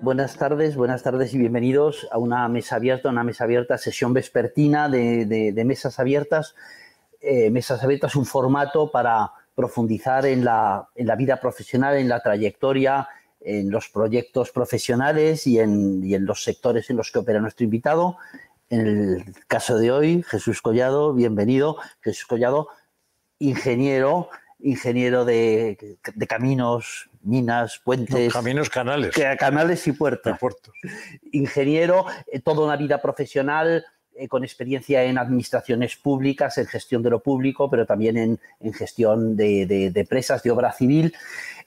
Buenas tardes, buenas tardes y bienvenidos a una mesa abierta, una mesa abierta, sesión vespertina de, mesas abiertas. Eh, mesas abiertas, un formato para profundizar en la, vida profesional, en la trayectoria, en los proyectos profesionales en, y en los sectores en los que opera nuestro invitado. En el caso de hoy, Jesús Collado, bienvenido. Jesús Collado, ingeniero, ingeniero de, caminos, minas, puentes. caminos, canales. canales y puertos. puertos. Ingeniero, eh, toda una vida profesional, eh, con experiencia en administraciones públicas, en gestión de lo público, pero también en, gestión de, de, empresas, de obra civil.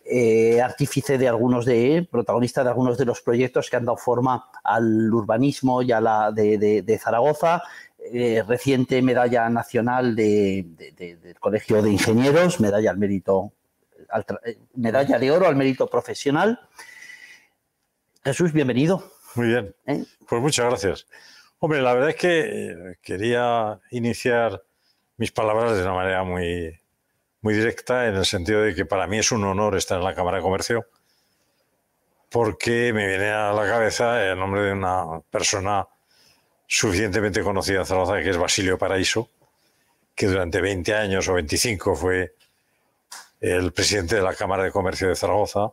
Eh, artífice de algunos de, protagonista de algunos de los proyectos que han dado forma al urbanismo y a la de, Zaragoza, eh, reciente medalla nacional del Colegio de Ingenieros, medalla al mérito, eh, medalla de oro al mérito profesional. Jesús, bienvenido. Muy bien. Pues muchas gracias. Hombre, la verdad es que quería iniciar mis palabras de una manera muy, muy directa en el sentido de que para mí es un honor estar en la Cámara de Comercio porque me viene a la cabeza el nombre de una persona suficientemente conocida en Zaragoza que es Basilio Paraíso, que durante 20 años o 25 fue el presidente de la Cámara de Comercio de Zaragoza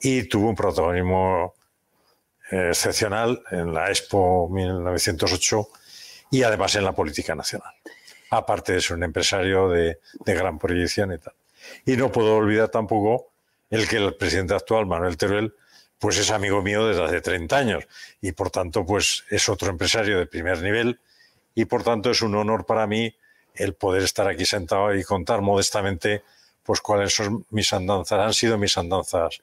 y tuvo un protagonismo eh, excepcional en la Expo 1908 y además en la política nacional aparte de ser un empresario de, gran proyección y tal. Y no puedo olvidar tampoco el que el presidente actual, Manuel Teruel, pues es amigo mío desde hace 30 años y por tanto pues es otro empresario de primer nivel y por tanto es un honor para mí el poder estar aquí sentado y contar modestamente pues cuáles son mis andanzas, han sido mis andanzas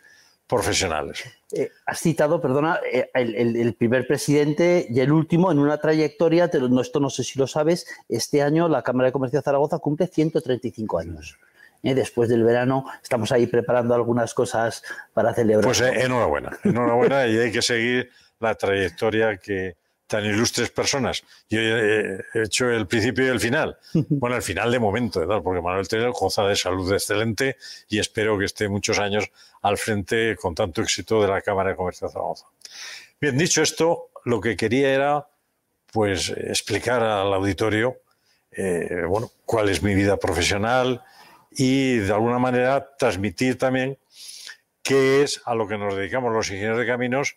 profesionales. Eh, has citado, perdona, eh, el, primer presidente y el último en una trayectoria, esto no sé si lo sabes, este año la Cámara de Comercio de Zaragoza cumple 135 años. Eh, después del verano estamos ahí preparando algunas cosas para celebrar. Pues enhorabuena, enhorabuena y hay que seguir la trayectoria que, tan ilustres personas. Yo he hecho el principio y el final. Bueno, el final de momento, porque Manuel Teruel goza de salud excelente y espero que esté muchos años al frente con tanto éxito de la Cámara de Comercio de Zaragoza. Bien, dicho esto, lo que quería era pues explicar al auditorio eh, bueno, cuál es mi vida profesional y de alguna manera transmitir también qué es a lo que nos dedicamos los ingenieros de caminos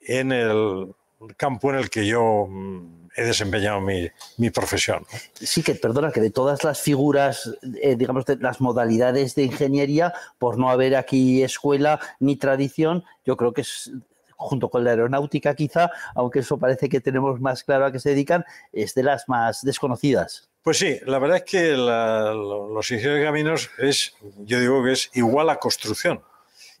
en el campo en el que yo mm, he desempeñado mi, mi profesión. Sí, que perdona, que de todas las figuras, eh, digamos, de las modalidades de ingeniería, por no haber aquí escuela ni tradición, yo creo que es junto con la aeronáutica quizá, aunque eso parece que tenemos más claro a qué se dedican, es de las más desconocidas. Pues sí, la verdad es que los ingenieros de caminos es, yo digo que es igual a construcción.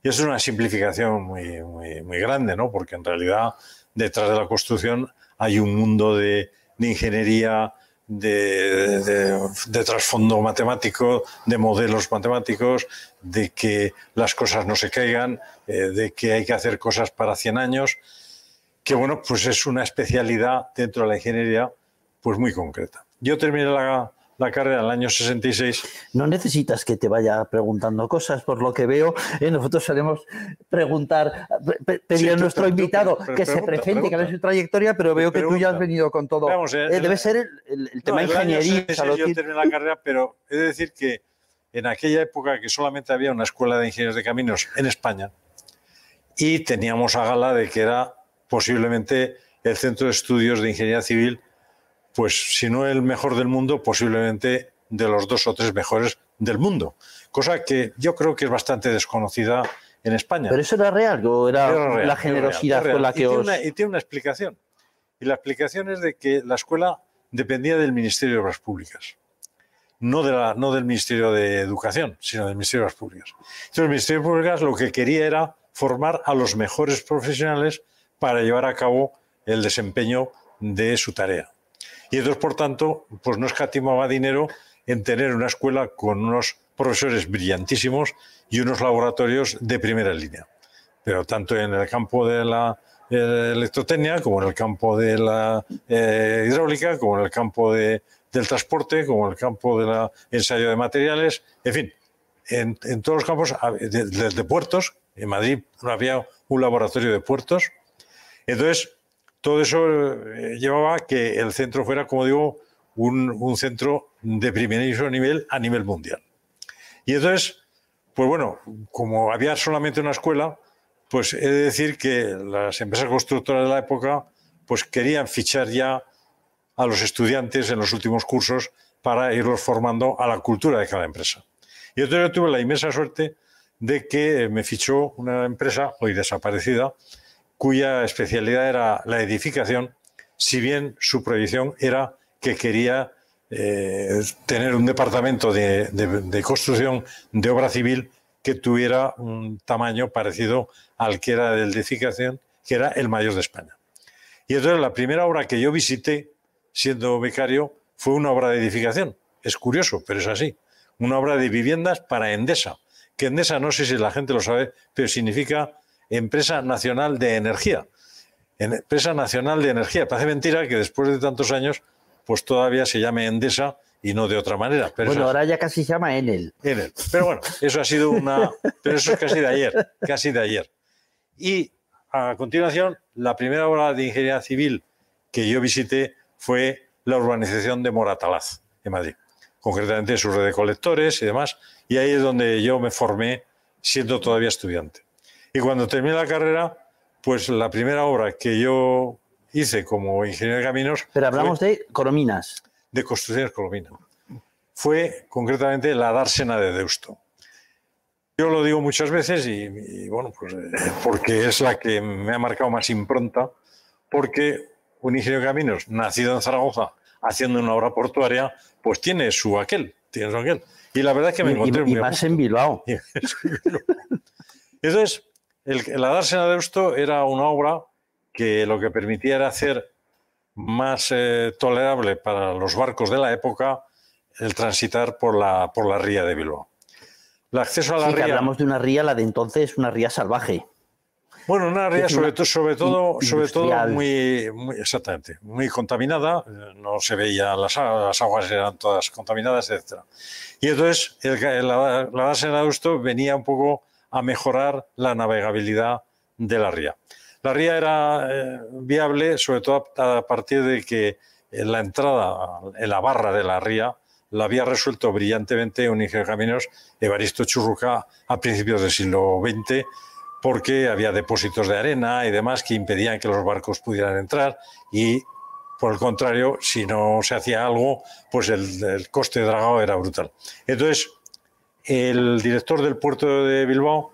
Y eso es una simplificación muy, muy, muy grande, ¿no? Porque en realidad detrás de la construcción hay un mundo de, ingeniería, de, trasfondo matemático, de modelos matemáticos, de que las cosas no se caigan, eh, de que hay que hacer cosas para 100 años, que bueno, pues es una especialidad dentro de la ingeniería pues muy concreta. Yo terminé la, la carrera en el año 66. No necesitas que te vaya preguntando cosas, por lo que veo. ¿eh? nosotros solemos preguntar, pedir a nuestro invitado que se presente, que vea su trayectoria, pero veo que tú ya has venido con todo. Eh, debe ser el, tema de ingeniería. yo terminé la carrera, pero he de decir que en aquella época que solamente había una escuela de ingenieros de caminos en España y teníamos a gala de que era posiblemente el centro de estudios de ingeniería civil pues si no el mejor del mundo, posiblemente de los dos o tres mejores del mundo. Cosa que yo creo que es bastante desconocida en España. ¿Pero eso era real o era, la generosidad con la que y os...? Tiene y tiene una explicación. Y la explicación es de que la escuela dependía del Ministerio de Obras Públicas. No, de la, no del Ministerio de Educación, sino del Ministerio de Obras Públicas. Entonces el Ministerio de Públicas lo que quería era formar a los mejores profesionales para llevar a cabo el desempeño de su tarea. Y entonces, por tanto, pues no escatimaba dinero en tener una escuela con unos profesores brillantísimos y unos laboratorios de primera línea. Pero tanto en el campo de la eh, electrotecnia, como en el campo de la eh, hidráulica, como en el campo del transporte, como en el campo del ensayo de materiales, en fin, en, todos los campos de, puertos. En Madrid no había un laboratorio de puertos. Entonces, todo eso eh, llevaba a que el centro fuera, como digo, un, un centro de primerísimo nivel a nivel mundial. Y entonces, pues bueno, como había solamente una escuela, pues he de decir que las empresas constructoras de la época pues querían fichar ya a los estudiantes en los últimos cursos para irlos formando a la cultura de cada empresa. Y entonces yo tuve la inmensa suerte de que me fichó una empresa, hoy desaparecida, cuya especialidad era la edificación, si bien su proyección era que quería eh, tener un departamento de, construcción de obra civil que tuviera un tamaño parecido al que era de edificación, que era el mayor de España. Y entonces la primera obra que yo visité, siendo becario, fue una obra de edificación. Es curioso, pero es así. Una obra de viviendas para Endesa, que Endesa no sé si la gente lo sabe, pero significa Empresa Nacional de Energía. Empresa Nacional de Energía. Parece mentira que después de tantos años pues todavía se llame Endesa y no de otra manera. bueno, ahora ya casi se llama Enel. Enel. Pero bueno, eso ha sido una... Pero eso es casi de ayer, casi de ayer. Y a continuación, la primera obra de ingeniería civil que yo visité fue la urbanización de Moratalaz, en Madrid. Concretamente su red de colectores y demás. Y ahí es donde yo me formé siendo todavía estudiante. Y cuando terminé la carrera, pues la primera obra que yo hice como ingeniero de caminos. Pero hablamos de Corominas. De construcciones Corominas. Fue concretamente la dársena de Deusto. Yo lo digo muchas veces y, bueno, pues eh, porque es la que me ha marcado más impronta, porque un ingeniero de caminos nacido en Zaragoza haciendo una obra portuaria, pues tiene su aquel, tiene su aquel. Y la verdad es que me encontré y, y más en Bilbao. Entonces, el, la dársena de Deusto era una obra que lo que permitía era hacer más eh, tolerable para los barcos de la época el transitar por la, por la ría de Bilbao. El acceso a la ría. hablamos de una ría, la de entonces, una ría salvaje. Bueno, una ría sobre, sobre todo, sobre todo muy, exactamente, muy contaminada, no se veía las, las aguas eran todas contaminadas, etc. Y entonces el, la, la base de Augusto venía un poco a mejorar la navegabilidad de la ría. La ría era eh, viable, sobre todo a partir de que la entrada en la barra de la ría la había resuelto brillantemente un ingeniero caminos, Evaristo Churruca, a principios del siglo XX, porque había depósitos de arena y demás que impedían que los barcos pudieran entrar y, por el contrario, si no se hacía algo, pues el, el coste de dragado era brutal. Entonces, el director del puerto de Bilbao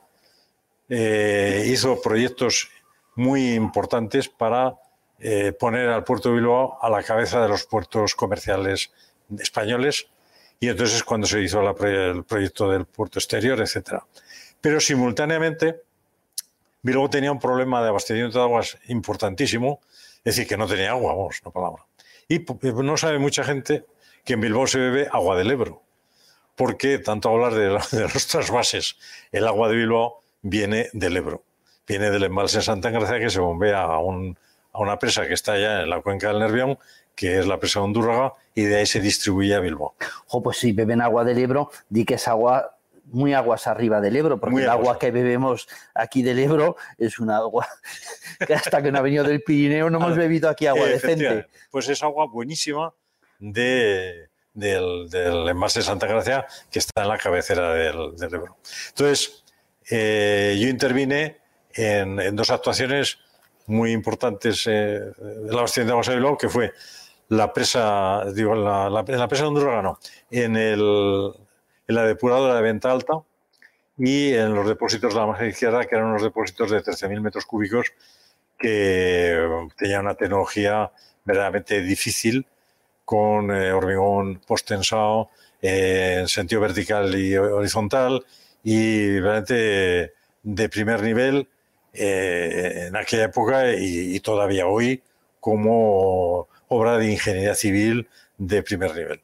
eh, hizo proyectos muy importantes para eh, poner al puerto de Bilbao a la cabeza de los puertos comerciales españoles y entonces es cuando se hizo el proyecto del puerto exterior, etc. Pero simultáneamente Bilbao tenía un problema de abastecimiento de aguas importantísimo, es decir, que no tenía agua, vamos, no palabra. Y no sabe mucha gente que en Bilbao se bebe agua del Ebro, porque tanto hablar de, de los trasvases, el agua de Bilbao viene del Ebro viene del embalse Santa Engracia que se bombea a, una presa que está allá en la cuenca del Nervión, que es la presa de Hondúraga, y de ahí se distribuye a Bilbao. O pues si beben agua del Ebro, di que es agua muy aguas arriba del Ebro, porque el agua que bebemos aquí del Ebro es una agua que hasta que no ha venido del Pirineo no hemos bebido aquí agua decente. Pues es agua buenísima de, del, del, embalse Santa Gracia que está en la cabecera del, Ebro. Entonces, eh, yo intervine en, dos actuaciones muy importantes eh, de la abastecimiento de aguas que fue la presa, digo, la, en la presa de Honduras, no, en, el, en la depuradora de Venta Alta y en los depósitos de la margen izquierda, que eran unos depósitos de 13.000 metros cúbicos que tenían una tecnología verdaderamente difícil, con eh, hormigón post-tensado eh, en sentido vertical y horizontal y realmente de primer nivel eh, en aquella época y, todavía hoy como obra de ingeniería civil de primer nivel.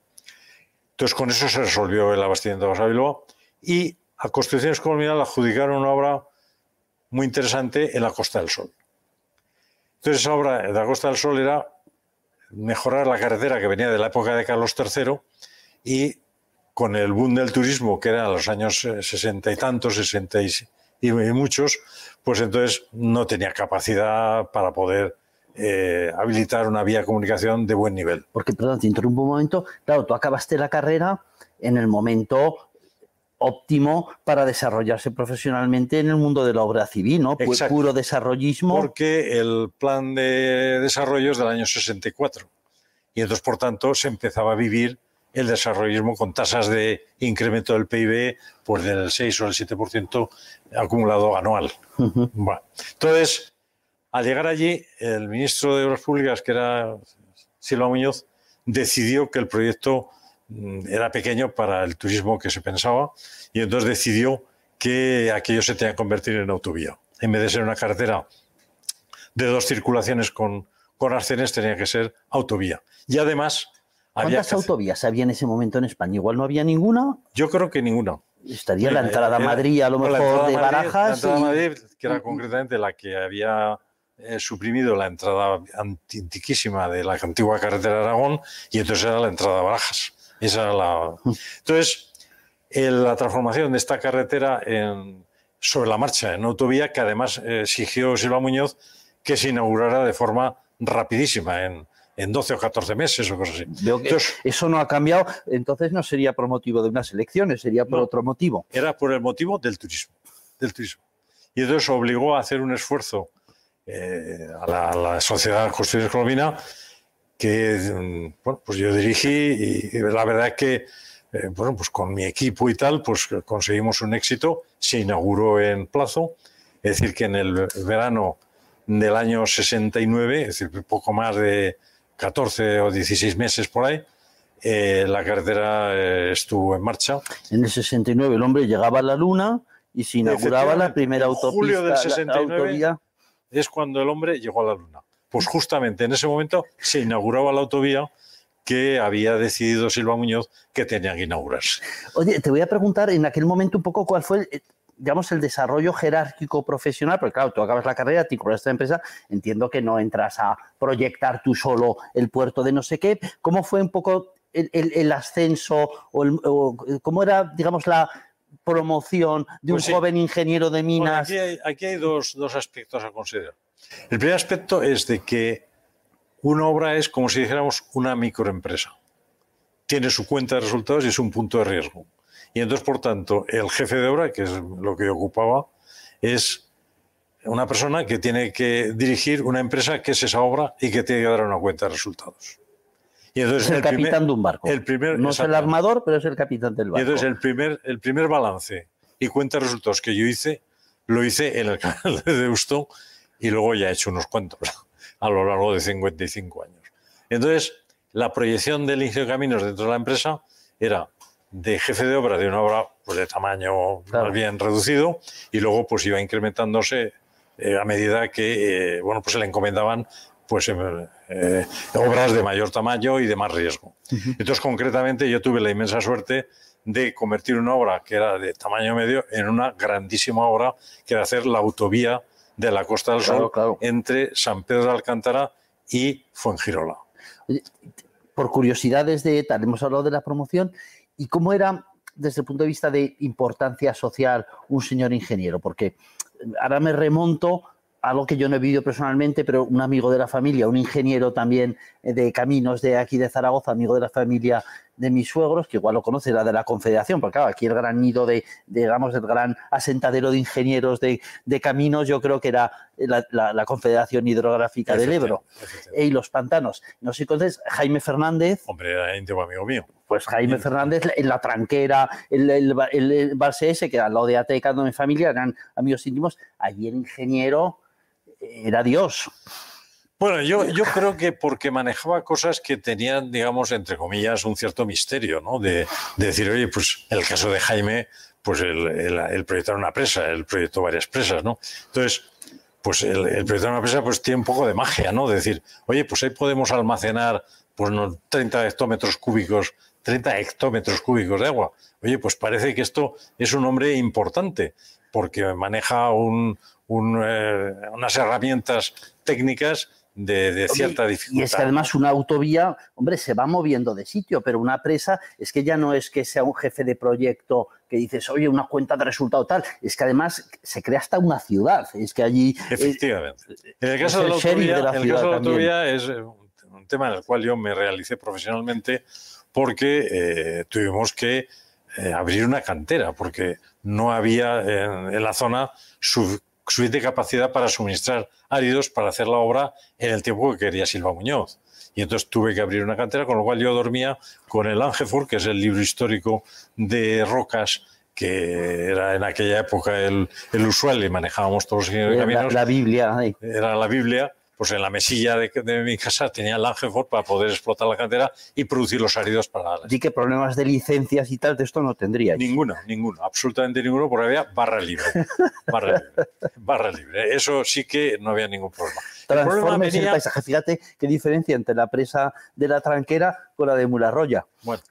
Entonces, con eso se resolvió el abastecimiento de Bilbao y a Construcciones Colonial adjudicaron una obra muy interesante en la Costa del Sol. Entonces, esa obra de la Costa del Sol era mejorar la carretera que venía de la época de Carlos III y con el boom del turismo, que era en los años sesenta y tantos, sesenta y, muchos, pues entonces no tenía capacidad para poder eh, habilitar una vía de comunicación de buen nivel. Porque, perdón, te interrumpo un momento. Claro, tú acabaste la carrera en el momento óptimo para desarrollarse profesionalmente en el mundo de la obra civil, ¿no? Puro desarrollismo. Porque el plan de desarrollo es del año 64. Y entonces, por tanto, se empezaba a vivir el desarrollismo con tasas de incremento del PIB pues del 6 o el 7% acumulado anual. entonces, al llegar allí, el ministro de Obras Públicas, que era Silva Muñoz, decidió que el proyecto era pequeño para el turismo que se pensaba y entonces decidió que aquello se tenía que convertir en autovía. En vez de ser una carretera de dos circulaciones con, con arcenes, tenía que ser autovía. Y además... ¿Cuántas autovías había en ese momento en España? ¿Igual no había ninguna? Yo creo que ninguna. Estaría la entrada a Madrid, a lo mejor, de Barajas. La entrada a Madrid, que era concretamente la que había eh, suprimido la entrada antiquísima de la antigua carretera de Aragón, y entonces era la entrada a Barajas. Esa la... Entonces, la transformación de esta carretera en, sobre la marcha en autovía, que además exigió Silva Muñoz que se inaugurara de forma rapidísima, en, en 12 o 14 meses o cosas así. Entonces, eso no ha cambiado, entonces no sería por motivo de unas elecciones, sería por otro motivo. Era por el motivo del turismo, del turismo. Y entonces obligó a hacer un esfuerzo eh, a, la, a, la, sociedad construcciones colombiana que mm, bueno, pues yo dirigí y la verdad es que eh, bueno, pues con mi equipo y tal, pues conseguimos un éxito, se inauguró en plazo, es decir, que en el verano del año 69, es decir, poco más de 14 o 16 meses por ahí, eh, la carretera eh, estuvo en marcha. En el 69 el hombre llegaba a la Luna y se inauguraba la primera autopista. Julio del 69 es cuando el hombre llegó a la Luna. Pues justamente en ese momento se inauguraba la autovía que había decidido Silva Muñoz que tenía que inaugurarse. Oye, te voy a preguntar en aquel momento un poco cuál fue el, digamos, el desarrollo jerárquico profesional, porque claro, tú acabas la carrera, te incorporas a esta empresa, entiendo que no entras a proyectar tú solo el puerto de no sé qué. ¿Cómo fue un poco el, ascenso o, cómo era, digamos, la promoción de un pues joven ingeniero de minas? aquí hay, aquí hay dos, dos aspectos a considerar. El primer aspecto es de que una obra es como si dijéramos una microempresa. Tiene su cuenta de resultados y es un punto de riesgo. Y entonces, por tanto, el jefe de obra, que es lo que yo ocupaba, es una persona que tiene que dirigir una empresa que es esa obra y que tiene que dar una cuenta de resultados. Y entonces es el, capitán de un barco. El primer, no es el armador, pero es el capitán del barco. Y entonces el primer, el primer balance y cuenta de resultados que yo hice, lo hice en el canal de Deusto y luego ya he hecho unos cuantos a lo largo de 55 años. Entonces, la proyección del inicio de caminos dentro de la empresa era de jefe de obra de una obra pues, de tamaño más bien reducido y luego pues iba incrementándose eh, a medida que eh, bueno pues se le encomendaban pues eh, obras de mayor tamaño y de más riesgo. Entonces concretamente yo tuve la inmensa suerte de convertir una obra que era de tamaño medio en una grandísima obra que era hacer la autovía de la Costa del Sol entre San Pedro de Alcántara y Fuengirola. por curiosidades de tal, hemos hablado de la promoción y cómo era desde el punto de vista de importancia social un señor ingeniero, porque ahora me remonto a algo que yo no he vivido personalmente, pero un amigo de la familia, un ingeniero también de caminos de aquí de Zaragoza, amigo de la familia de mis suegros, que igual lo conoce, la de la Confederación, porque claro, aquí el gran nido de, digamos, el gran asentadero de ingenieros de, caminos, yo creo que era la, Confederación Hidrográfica del Ebro y los pantanos. No sé, entonces, Jaime Fernández. Hombre, era íntimo amigo mío. Pues Jaime Fernández, en la tranquera, el, el, el, Barce que era lado de Ateca, de mi familia, eran amigos íntimos. Allí el ingeniero era Dios. Bueno, yo, yo creo que porque manejaba cosas que tenían, digamos, entre comillas, un cierto misterio, ¿no? De, decir, oye, pues el caso de Jaime, pues el, el, proyectar una presa, el proyecto varias presas, ¿no? Entonces, pues el, el proyectar una presa pues tiene un poco de magia, ¿no? De decir, oye, pues ahí podemos almacenar pues 30 hectómetros cúbicos, 30 hectómetros cúbicos de agua. Oye, pues parece que esto es un hombre importante, porque maneja un, un, eh, unas herramientas técnicas de, cierta dificultad. Y es que además una autovía, hombre, se va moviendo de sitio, pero una presa es que ya no es que sea un jefe de proyecto que dices, oye, una cuenta de resultado tal, es que además se crea hasta una ciudad, es que allí... Efectivamente. en el caso de la autovía, es un tema en el cual yo me realicé profesionalmente porque eh, tuvimos que eh, abrir una cantera, porque no había en, la zona suficiente capacidad para suministrar áridos para hacer la obra en el tiempo que quería Silva Muñoz. Y entonces tuve que abrir una cantera, con lo cual yo dormía con el Angefur, que es el libro histórico de rocas que era en aquella época el, usual y manejábamos todos los caminos. La, la Biblia. Era la Biblia pues en la mesilla de, mi casa tenía el Angeford para poder explotar la cantera y producir los áridos para ¿Y qué problemas de licencias y tal de esto no tendría? Ninguno, ninguno, absolutamente ninguno, porque había barra libre. Barra libre. barra libre. Eso sí que no había ningún problema. Transformes el, paisaje. Fíjate qué diferencia entre la presa de la tranquera con la de Mularroya. Bueno,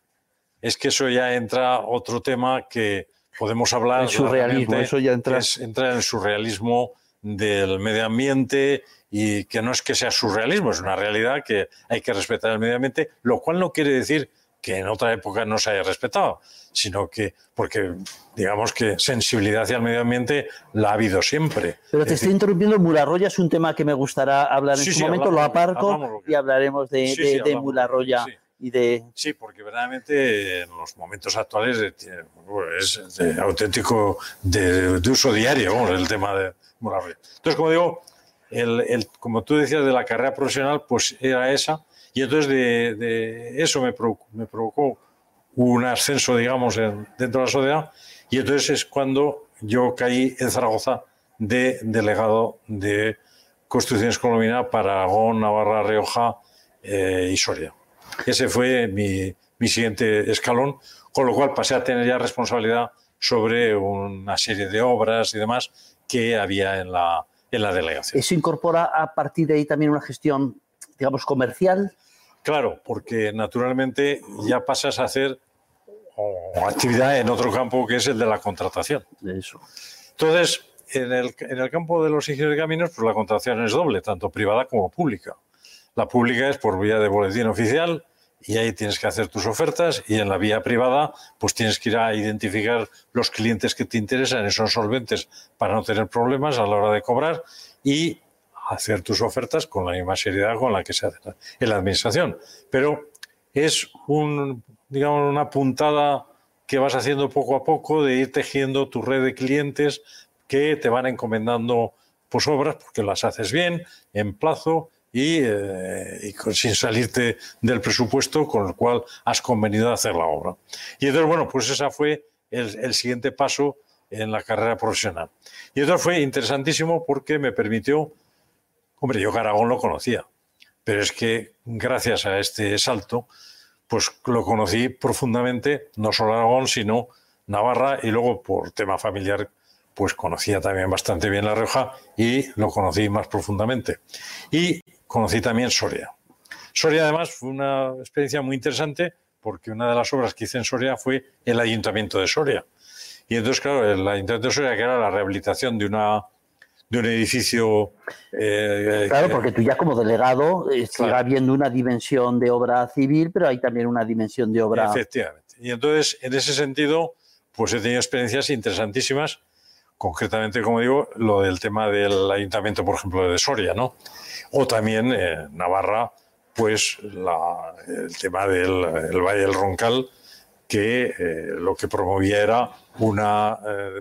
es que eso ya entra otro tema que podemos hablar. El surrealismo, eso ya entra. Es, entra en el surrealismo del medio ambiente y que no es que sea surrealismo, es una realidad que hay que respetar el medio ambiente, lo cual no quiere decir que en otra época no se haya respetado, sino que, porque digamos que sensibilidad hacia el medio ambiente la ha habido siempre. Pero te estoy interrumpiendo, Mularroya es un tema que me gustará hablar en su momento, lo aparco y hablaremos de, de, Mularroya. Y de... Sí, porque verdaderamente en los momentos actuales es de auténtico de, uso diario el tema de Mularroya. Entonces, como digo, el, como tú decías, de la carrera profesional, pues era esa. Y entonces de, eso me provocó, un ascenso, digamos, dentro de la sociedad. Y entonces es cuando yo caí en Zaragoza de delegado de Construcciones Colombiana para Aragón, Navarra, Rioja eh, y Soria. Ese fue mi, mi siguiente escalón, con lo cual pasé a tener ya responsabilidad sobre una serie de obras y demás que había en la, en la delegación. ¿Eso incorpora a partir de ahí también una gestión, digamos, comercial? Claro, porque naturalmente ya pasas a hacer actividad en otro campo que es el de la contratación. Eso. Entonces, en el, en el campo de los ingenieros de caminos, pues la contratación es doble, tanto privada como pública. La pública es por vía de boletín oficial y ahí tienes que hacer tus ofertas y en la vía privada pues tienes que ir a identificar los clientes que te interesan y son solventes para no tener problemas a la hora de cobrar y hacer tus ofertas con la misma seriedad con la que se hace en la administración. Pero es un, digamos, una puntada que vas haciendo poco a poco de ir tejiendo tu red de clientes que te van encomendando pues obras porque las haces bien, en plazo eh, y, sin salirte del presupuesto con el cual has convenido hacer la obra. Y entonces, bueno, pues ese fue el, siguiente paso en la carrera profesional. Y entonces fue interesantísimo porque me permitió, hombre, yo Aragón lo conocía, pero es que gracias a este salto, pues lo conocí profundamente, no solo Aragón, sino Navarra y luego por tema familiar pues conocía también bastante bien La Rioja y lo conocí más profundamente. Y conocí también Soria. Soria además fue una experiencia muy interesante porque una de las obras que hice en Soria fue el Ayuntamiento de Soria. Y entonces, claro, el Ayuntamiento de Soria, que era la rehabilitación de una de un edificio. Eh, claro, porque tú ya como delegado eh, habiendo una dimensión de obra civil, pero hay también una dimensión de obra. Efectivamente. Y entonces, en ese sentido, pues he tenido experiencias interesantísimas concretamente, como digo, lo del tema del ayuntamiento, por ejemplo, de Soria, ¿no? O también en Navarra, pues el tema del Valle del Roncal, que eh, lo que promovía era una eh,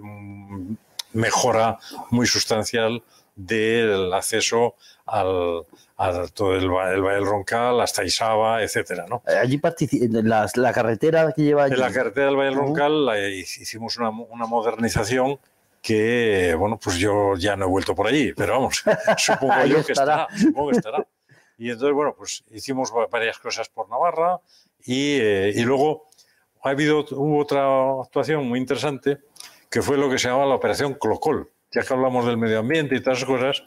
mejora muy sustancial del acceso al, a todo el, Valle del Roncal, hasta Isaba, etcétera, ¿no? Allí la, la carretera que lleva allí. En la carretera del Valle del Roncal hicimos una, una modernización que, bueno, pues yo ya no he vuelto por allí, pero vamos, supongo yo que estará. supongo que estará. Y entonces, bueno, pues hicimos varias cosas por Navarra y, eh, y luego ha habido, hubo otra actuación muy interesante que fue lo que se llamaba la Operación Clocol. Ya que hablamos del medio ambiente y todas esas cosas,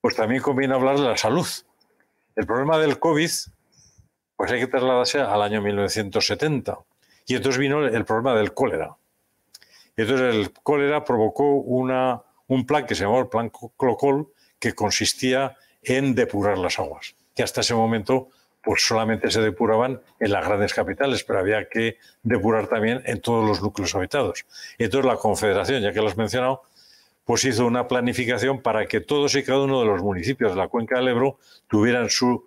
pues también conviene hablar de la salud. El problema del COVID, pues hay que trasladarse al año 1970. Y entonces vino el problema del cólera. Entonces el cólera provocó una, un plan que se llamó el Plan Clocol, que consistía en depurar las aguas, que hasta ese momento pues solamente se depuraban en las grandes capitales, pero había que depurar también en todos los núcleos habitados. Entonces la Confederación, ya que lo has mencionado, pues hizo una planificación para que todos y cada uno de los municipios de la cuenca del Ebro tuvieran sus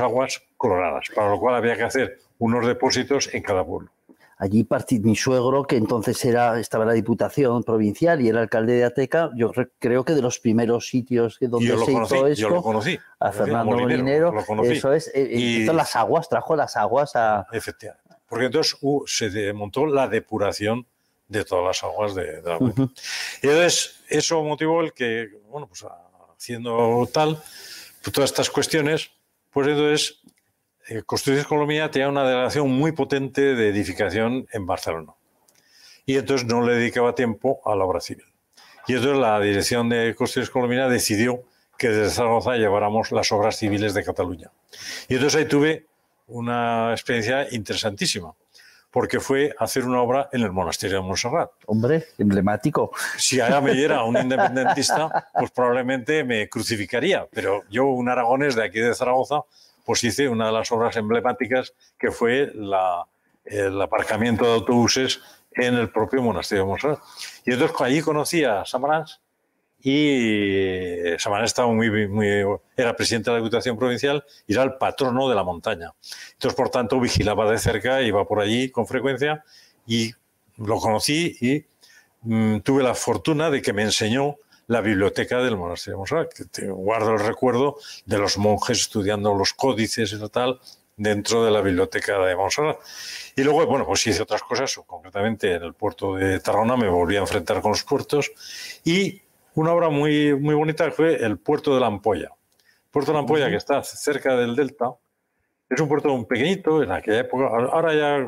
aguas coloradas, para lo cual había que hacer unos depósitos en cada pueblo. Allí mi suegro, que entonces era, estaba en la Diputación Provincial y era alcalde de Ateca, yo creo que de los primeros sitios donde se hizo esto, yo lo conocí, a Fernando Molinero, eso es, eh, eh, y, las aguas, trajo las aguas a... Efectivamente, porque entonces uh, se montó la depuración de todas las aguas de, la cuenca. Y entonces eso motivó el que, bueno, pues haciendo tal, pues todas estas cuestiones, pues entonces eh, Construcciones Colombia tenía una delegación muy potente de edificación en Barcelona. Y entonces no le dedicaba tiempo a la obra civil. Y entonces la dirección de Construcciones Colombia decidió que desde Zaragoza lleváramos las obras civiles de Cataluña. Y entonces ahí tuve una experiencia interesantísima, porque fue hacer una obra en el monasterio de Montserrat. Hombre, emblemático. Si allá me diera un independentista, pues probablemente me crucificaría, pero yo, un aragonés de aquí de Zaragoza, pues hice una de las obras emblemáticas que fue el aparcamiento de autobuses en el propio monasterio de Montserrat. Y entonces allí conocí a Samarans y Samarans estaba muy, muy, era presidente de la Diputación Provincial y era el patrono de la montaña. Entonces, por tanto, vigilaba de cerca, iba por allí con frecuencia y lo conocí y mm, tuve la fortuna de que me enseñó la biblioteca del monasterio de Montserrat, que guardo el recuerdo de los monjes estudiando los códices y tal dentro de la biblioteca de Montserrat. Y luego, bueno, pues hice otras cosas, concretamente en el puerto de Tarragona me volví a enfrentar con los puertos y una obra muy, muy bonita fue el puerto de la Ampolla. puerto de la Ampolla, que está cerca del delta, es un puerto muy pequeñito en aquella época. Ahora ya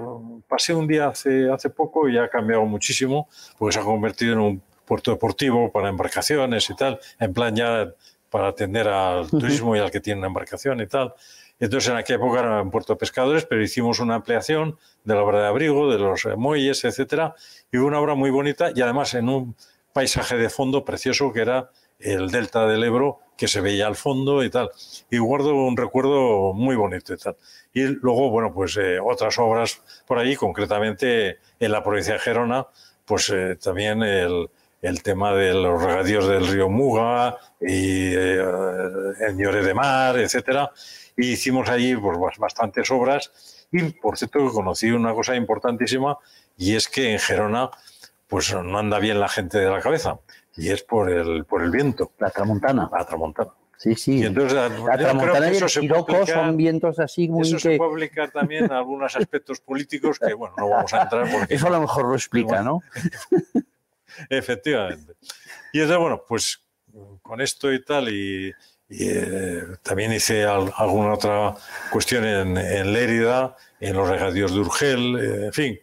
pasé un día hace, hace poco y ha cambiado muchísimo, porque se ha convertido en un puerto deportivo para embarcaciones y tal, en plan ya para atender al turismo y al que tiene una embarcación y tal. Entonces, en aquella época era un puerto de pescadores, pero hicimos una ampliación de la obra de abrigo, de los muelles, etcétera, y una obra muy bonita y además en un paisaje de fondo precioso que era el delta del Ebro, que se veía al fondo y tal. Y guardo un recuerdo muy bonito y tal. Y luego, bueno, pues eh, otras obras por allí, concretamente en la provincia de Gerona, pues eh, también el, el tema de los regadíos del río Muga y eh, el Ñore de Mar, etcétera. Y hicimos allí pues, bastantes obras. Y por cierto, conocí una cosa importantísima y es que en Gerona pues no anda bien la gente de la cabeza y es por el, por el viento. La tramontana. La tramontana. Sí, sí. Y entonces, la tramontana y el son vientos así muy... Eso se puede aplicar también a algunos aspectos políticos que, bueno, no vamos a entrar porque... Eso a lo mejor lo explica, ¿no? Efectivamente. Y entonces, bueno, pues con esto y tal, y, eh, también hice alguna otra cuestión en, en, Lérida, en los regadíos de Urgel, eh, en fin.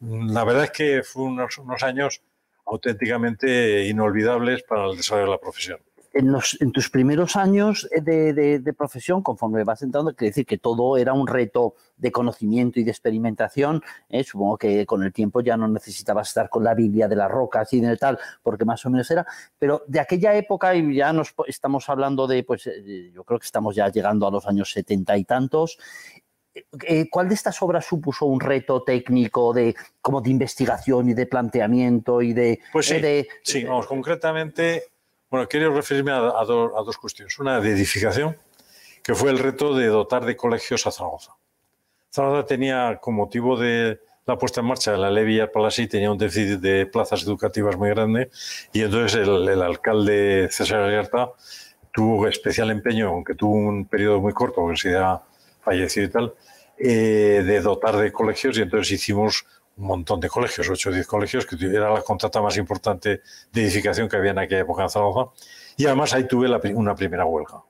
La verdad es que fue unos, unos años auténticamente inolvidables para el desarrollo de la profesión en, tus primeros años de, profesión, conforme vas entrando, quiere decir que todo era un reto de conocimiento y de experimentación. ¿eh? Supongo que con el tiempo ya no necesitabas estar con la Biblia de las rocas y de tal, porque más o menos era. Pero de aquella época, y ya nos estamos hablando de, pues eh, yo creo que estamos ya llegando a los años setenta y tantos. Eh, ¿Cuál de estas obras supuso un reto técnico de como de investigación y de planteamiento y de, pues sí, vamos, concretamente bueno, quiero referirme a, dos cuestiones. Una de edificación, que fue el reto de dotar de colegios a Zaragoza. Zaragoza tenía, con motivo de la puesta en marcha de la ley Villar Palasí, tenía un déficit de plazas educativas muy grande y entonces el, alcalde César Alerta tuvo especial empeño, aunque tuvo un periodo muy corto, porque se había fallecido y tal, eh, de dotar de colegios y entonces hicimos un montón de colegios, 8 o 10 colegios, que era la contrata más importante de edificación que había en aquella época en Zaragoza. Y además ahí tuve una primera huelga.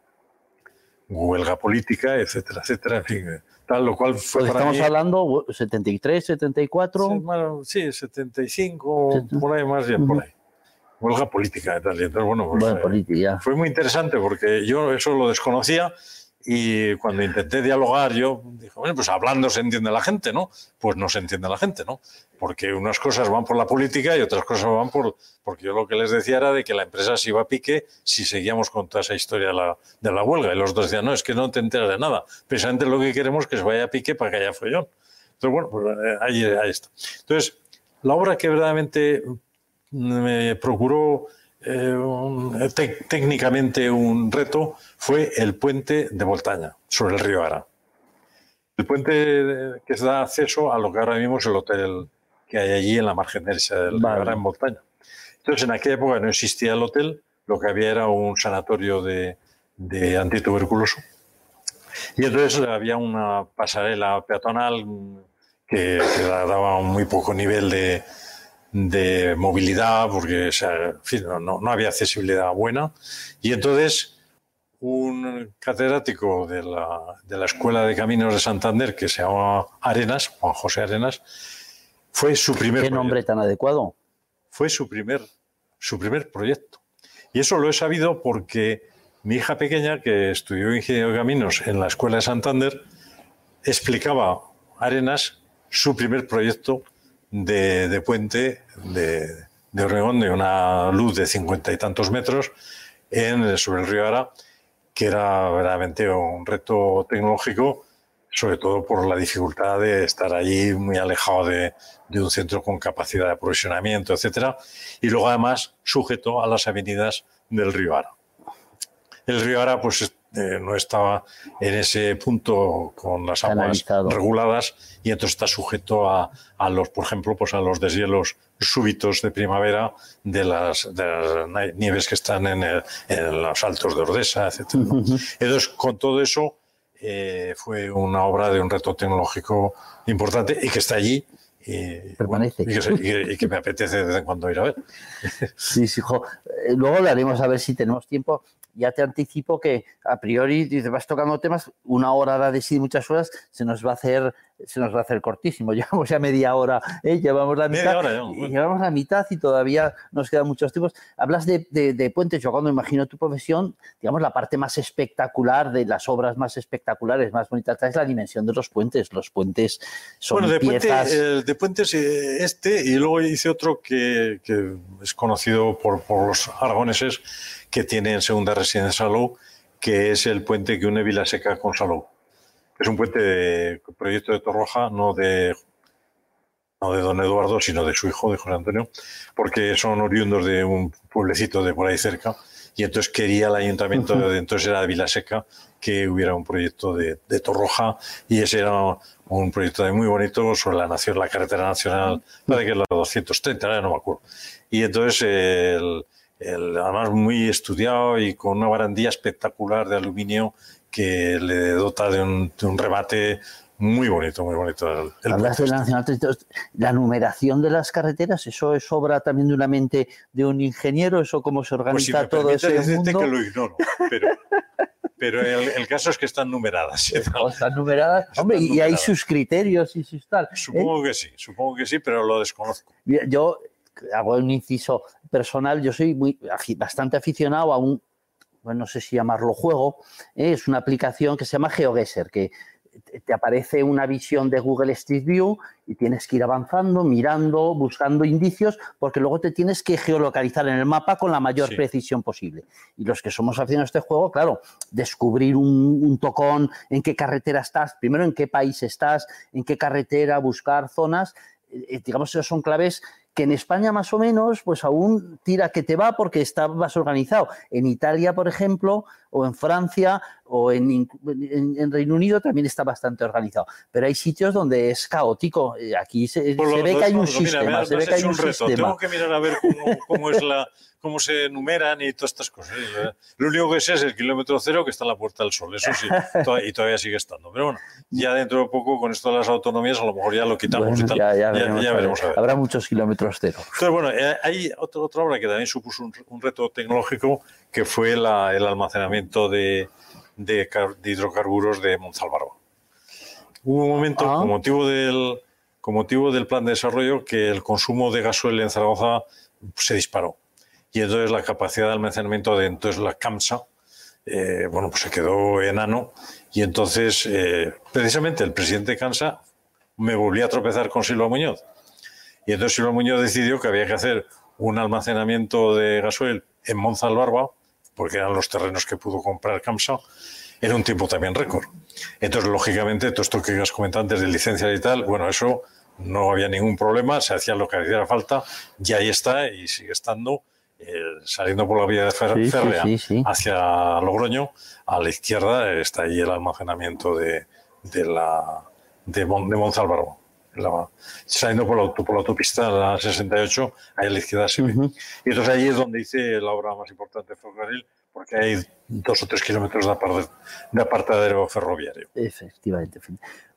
Huelga política, etcétera, etcétera, en fin. Eh, tal, lo cual fue pues estamos hablando 73, 74. Sí, bueno, sí 75, por ahí más bien, por ahí. Huelga política, tal. Y entonces, bueno, pues, bueno, política. fue muy interesante porque yo eso lo desconocía y cuando intenté dialogar, yo Dijo, bueno, pues hablando se entiende la gente, ¿no? Pues no se entiende la gente, ¿no? Porque unas cosas van por la política y otras cosas van por... Porque yo lo que les decía era de que la empresa se iba a pique si seguíamos con toda esa historia de la, huelga. Y los otros decían, no, es que no te enteras de nada. Precisamente lo que queremos es que se vaya a pique para que haya follón. Entonces, bueno, pues eh, ahí, ahí está. Entonces, la obra que verdaderamente me procuró eh, técnicamente un reto fue el puente de Voltaña, sobre el río Ara. El puente que da acceso a lo que ahora mismo es el hotel que hay allí en la margen derecha del río Ara, en Voltaña. Entonces, en aquella época no existía el hotel, lo que había era un sanatorio de, de antituberculoso. Y entonces había una pasarela peatonal que, que daba un muy poco nivel de, de movilidad, porque no, no, había accesibilidad buena. Y entonces un catedrático de la, de la, Escuela de Caminos de Santander, que se llama Arenas, Juan José Arenas, fue su primer... ¿Qué nombre tan adecuado? Fue su primer, su primer proyecto. Y eso lo he sabido porque mi hija pequeña, que estudió Ingeniería de Caminos en la Escuela de Santander, explicaba a Arenas su primer proyecto de, puente de, de, Oregón de una luz de cincuenta y tantos metros en, sobre el río Ara, que era verdaderamente un reto tecnológico, sobre todo por la dificultad de estar allí muy alejado de, de un centro con capacidad de aprovisionamiento, etcétera, y luego además sujeto a las avenidas del río Ara. El río Ara, pues eh, no estaba en ese punto con las aguas reguladas y entonces está sujeto a, a, los, por ejemplo, pues a los deshielos súbitos de primavera de las, de las nieves que están en, en, los altos de Ordesa, etc. Entonces, con todo eso, eh, fue una obra de un reto tecnológico importante y que está allí y, Permanece. y, que, me apetece de vez en cuando ir a ver. Sí, sí, hijo. Eh, luego le haremos a ver si tenemos tiempo ya te anticipo que a priori vas tocando temas, una hora de sí muchas horas se nos va a hacer se nos va a hacer cortísimo. Llevamos ya media hora, ¿eh? llevamos la mitad. Llevamos la mitad y todavía nos quedan muchos tiempos. Hablas de, de, puentes, yo cuando imagino tu profesión, digamos, la parte más espectacular de las obras más espectaculares, más bonitas, es la dimensión de los puentes. Los puentes son bueno, de piezas... Eh, de puentes eh, este, y luego hice otro que, que es conocido por, por los aragoneses, que tiene en segunda residencia Salou, que es el puente que une Vilaseca con Salou. Es un puente de proyecto de Torroja, no de, no de don Eduardo, sino de su hijo, de José Antonio, porque son oriundos de un pueblecito de por ahí cerca. Y entonces quería el ayuntamiento, de entonces era de Vilaseca, que hubiera un proyecto de, de Torroja. Y ese era un proyecto muy bonito sobre la nación, la carretera nacional, de que es la 230, no me acuerdo. Y entonces el además muy estudiado y con una barandilla espectacular de aluminio que le dota de un, remate muy bonito, muy bonito. El, Hablas de la Nacional La numeración de las carreteras, ¿eso es obra también de una mente de un ingeniero? ¿Eso cómo se pues organiza todo ese mundo? que lo ignoro, pero, pero el, caso es que están numeradas. Están numeradas. Hombre, y hay sus criterios y sus tal. Supongo ¿eh? que sí, supongo que sí, pero lo desconozco. Yo hago un inciso personal, yo soy muy, bastante aficionado a un, bueno, no sé si llamarlo juego, ¿eh? es una aplicación que se llama GeoGuessr, que te aparece una visión de Google Street View y tienes que ir avanzando, mirando, buscando indicios, porque luego te tienes que geolocalizar en el mapa con la mayor precisión posible. Y los que somos aficionados a este juego, claro, descubrir un, un, tocón, en qué carretera estás, primero en qué país estás, en qué carretera, buscar zonas, eh, eh, digamos, esos son claves que en España más o menos, pues aún tira que te va porque está más organizado. En Italia, por ejemplo, o en Francia, o en, Reino Unido también está bastante organizado. Pero hay sitios donde es caótico. Eh, aquí se, ve que hay un sistema. se ve que hay un, sistema. Tengo que mirar a ver cómo es la cómo se enumeran y todas estas cosas. Lo único que sé es el kilómetro cero que está en la Puerta del Sol, eso sí, y todavía sigue estando. Pero bueno, ya dentro de poco, con esto de las autonomías, a lo mejor ya lo quitamos y tal. Ya, veremos, a ver. Habrá muchos kilómetros cero. Entonces, bueno, eh, hay otra, otra obra que también supuso un, reto tecnológico, que fue el almacenamiento de, de, hidrocarburos de Monzalbarba. Hubo un momento, ah. con, motivo del, con motivo del plan de desarrollo, que el consumo de gasoil en Zaragoza se disparó y entonces la capacidad de almacenamiento de entonces la CAMSA eh, bueno, pues se quedó enano y entonces eh, precisamente el presidente Cansa me volvió a tropezar con Silva Muñoz. Y entonces Silva Muñoz decidió que había que hacer un almacenamiento de gasoil en Monzalbarba, porque eran los terrenos que pudo comprar Camsa, en un tiempo también récord. Entonces, lógicamente, todo esto que has comentado antes de licencias y tal, bueno, eso no había ningún problema, se hacía lo que hiciera falta, y ahí está y sigue estando. Eh, saliendo por la vía de férrea hacia Logroño, a la izquierda está ahí el almacenamiento de, de la de, Mon, de Saliendo por la, por la, autopista la 68, ahí a la izquierda se ve. Y entonces ahí es donde hice la obra más importante de ferrocarril, porque hay dos o tres kilómetros de, apartadero ferroviario. Efectivamente.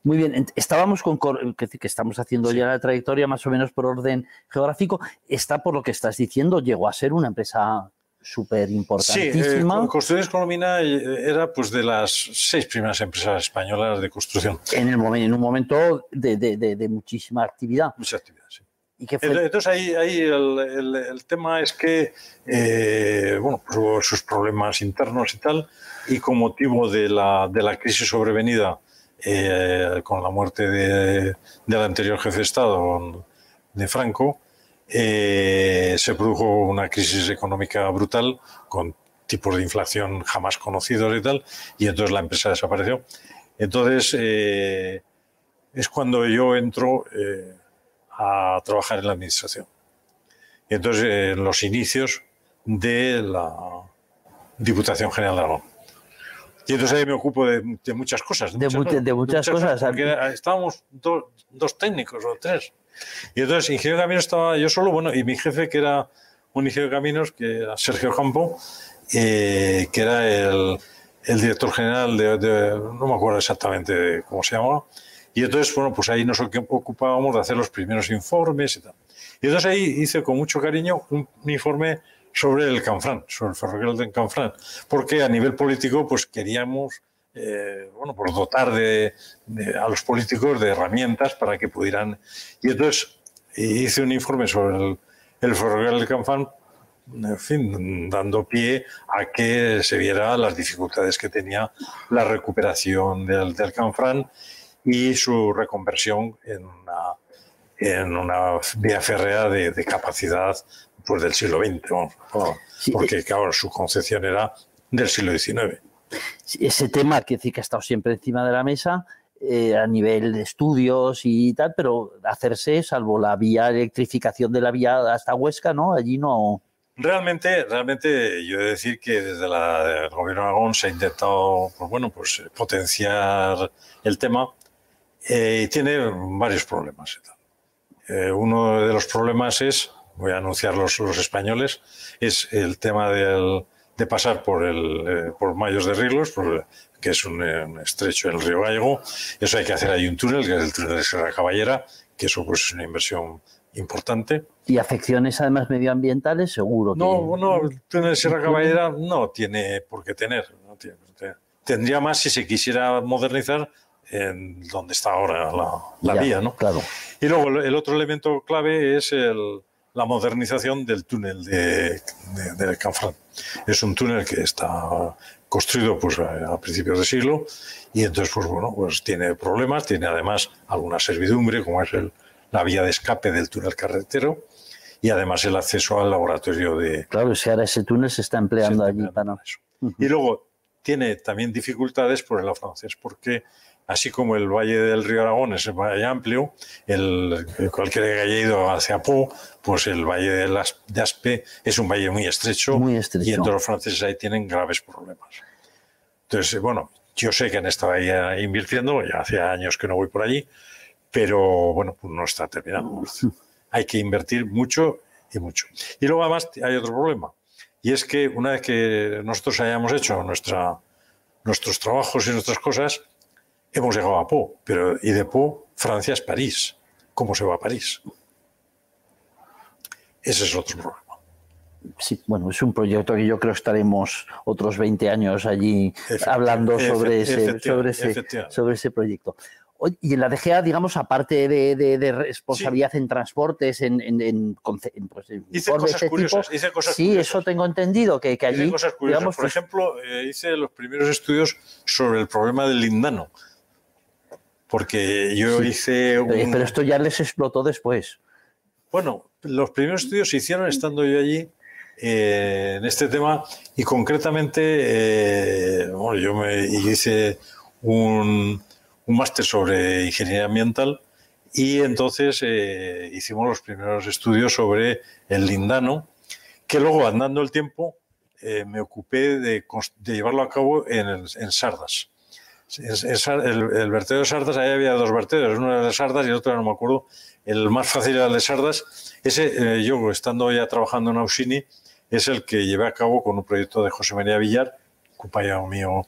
Muy bien, estábamos con que, estamos haciendo ya la trayectoria más o menos por orden geográfico. Está por lo que estás diciendo, llegó a ser una empresa súper importantísima. Sí, eh, Construcciones Colomina eh, era pues de las seis primeras empresas españolas de construcción. En, el momento, en un momento de, de, muchísima actividad. Mucha actividad, sí. Entonces ahí, ahí el, el, tema es que eh, bueno, pues hubo sus problemas internos y tal, y con motivo de la, de la crisis sobrevenida eh, con la muerte de, del anterior jefe de Estado, de Franco, eh, se produjo una crisis económica brutal con tipos de inflación jamás conocidos y tal, y entonces la empresa desapareció. Entonces es cuando yo entro a trabajar en la administración. Y entonces, en los inicios de la Diputación General de Aragón. Y entonces ahí me ocupo de, muchas cosas. De, muchas, cosas. estábamos dos técnicos o tres. Y entonces, ingeniero caminos estaba yo solo, bueno, y mi jefe, que era un ingeniero de caminos, que era Sergio Campo, eh, que era el, director general de, no me acuerdo exactamente cómo se llamaba, y entonces, bueno, pues ahí nos ocupábamos de hacer los primeros informes y tal. Y entonces ahí hice con mucho cariño un, informe sobre el Canfrán, sobre el ferrocarril de Canfrán, porque a nivel político pues queríamos eh, bueno, pues dotar de, a los políticos de herramientas para que pudieran... Y entonces hice un informe sobre el, el ferrocarril de Canfrán, en fin, dando pie a que se viera las dificultades que tenía la recuperación del, del Canfrán y su reconversión en una, en una vía férrea de, capacidad pues, del siglo XX, porque claro, su concepción era del siglo XIX. Ese tema que sí que ha estado siempre encima de la mesa, eh, a nivel de estudios y tal, pero hacerse, salvo la vía electrificación de la vía hasta Huesca, ¿no? Allí no. Realmente, realmente, yo he de decir que desde el gobierno de Aragón se ha intentado, pues bueno, pues potenciar el tema eh, y tiene varios problemas. Eh, uno de los problemas es, voy a anunciar los españoles, es el tema del, de pasar por, el, eh, por Mayos de Riglos, que es un, estrecho en el río Gallego. Eso hay que hacer ahí un túnel, que es el túnel de Sierra Caballera, que eso pues, es una inversión importante. ¿Y afecciones además medioambientales? Seguro. Que... No, no, el túnel de Sierra Caballera no tiene por qué tener. No tiene, tendría más si se quisiera modernizar en donde está ahora la, vía, ¿no? Claro. Y luego el otro elemento clave es la modernización del túnel de, de, Canfrán. Es un túnel que está construido pues, a, principios de siglo y entonces pues bueno pues tiene problemas, tiene además alguna servidumbre como es el, la vía de escape del túnel carretero y además el acceso al laboratorio de... Claro, si ahora ese túnel se está empleando allí para... Eso. Y luego tiene también dificultades por el francés, porque así como el Valle del Río Aragón es valle amplio, el, cualquiera que haya ido hacia Po, pues el Valle de, de Aspe es un valle muy estrecho, muy estrecho, y entonces los franceses ahí tienen graves problemas. Entonces, bueno, yo sé que han estado ahí invirtiendo, ya hace años que no voy por allí, pero bueno, pues no está terminado. Hay que invertir mucho y mucho. Y luego además hay otro problema, y es que una vez que nosotros hayamos hecho nuestra, nuestros trabajos y nuestras cosas, hemos llegado a Po, pero y de Po, Francia es París. ¿Cómo se va a París? Ese es otro problema. Sí, bueno, es un proyecto que yo creo que estaremos otros 20 años allí hablando sobre ese, sobre, ese, sobre ese proyecto. Y en la DGA, digamos, aparte de, responsabilidad en transportes, en, en, pues, hice cosas curiosas, hice cosas Sí, eso tengo entendido, que, que allí... Hice cosas curiosas. Por pues ejemplo, eh, hice los primeros estudios sobre el problema del lindano. Porque yo hice... Un... Pero esto ya les explotó después. Bueno, los primeros estudios se hicieron estando yo allí eh, en este tema y concretamente eh, bueno, yo me hice un, un máster sobre ingeniería ambiental y entonces eh, hicimos los primeros estudios sobre el lindano, que luego andando el tiempo eh, me ocupé de, llevarlo a cabo en, en Sardas. El, el, vertedero de Sardas, ahí había dos vertederos, uno era de Sardas y el otro no me acuerdo. El más fácil era el de Sardas. Ese, eh, yo estando ya trabajando en Ausini, es el que llevé a cabo con un proyecto de José María Villar, compañero mío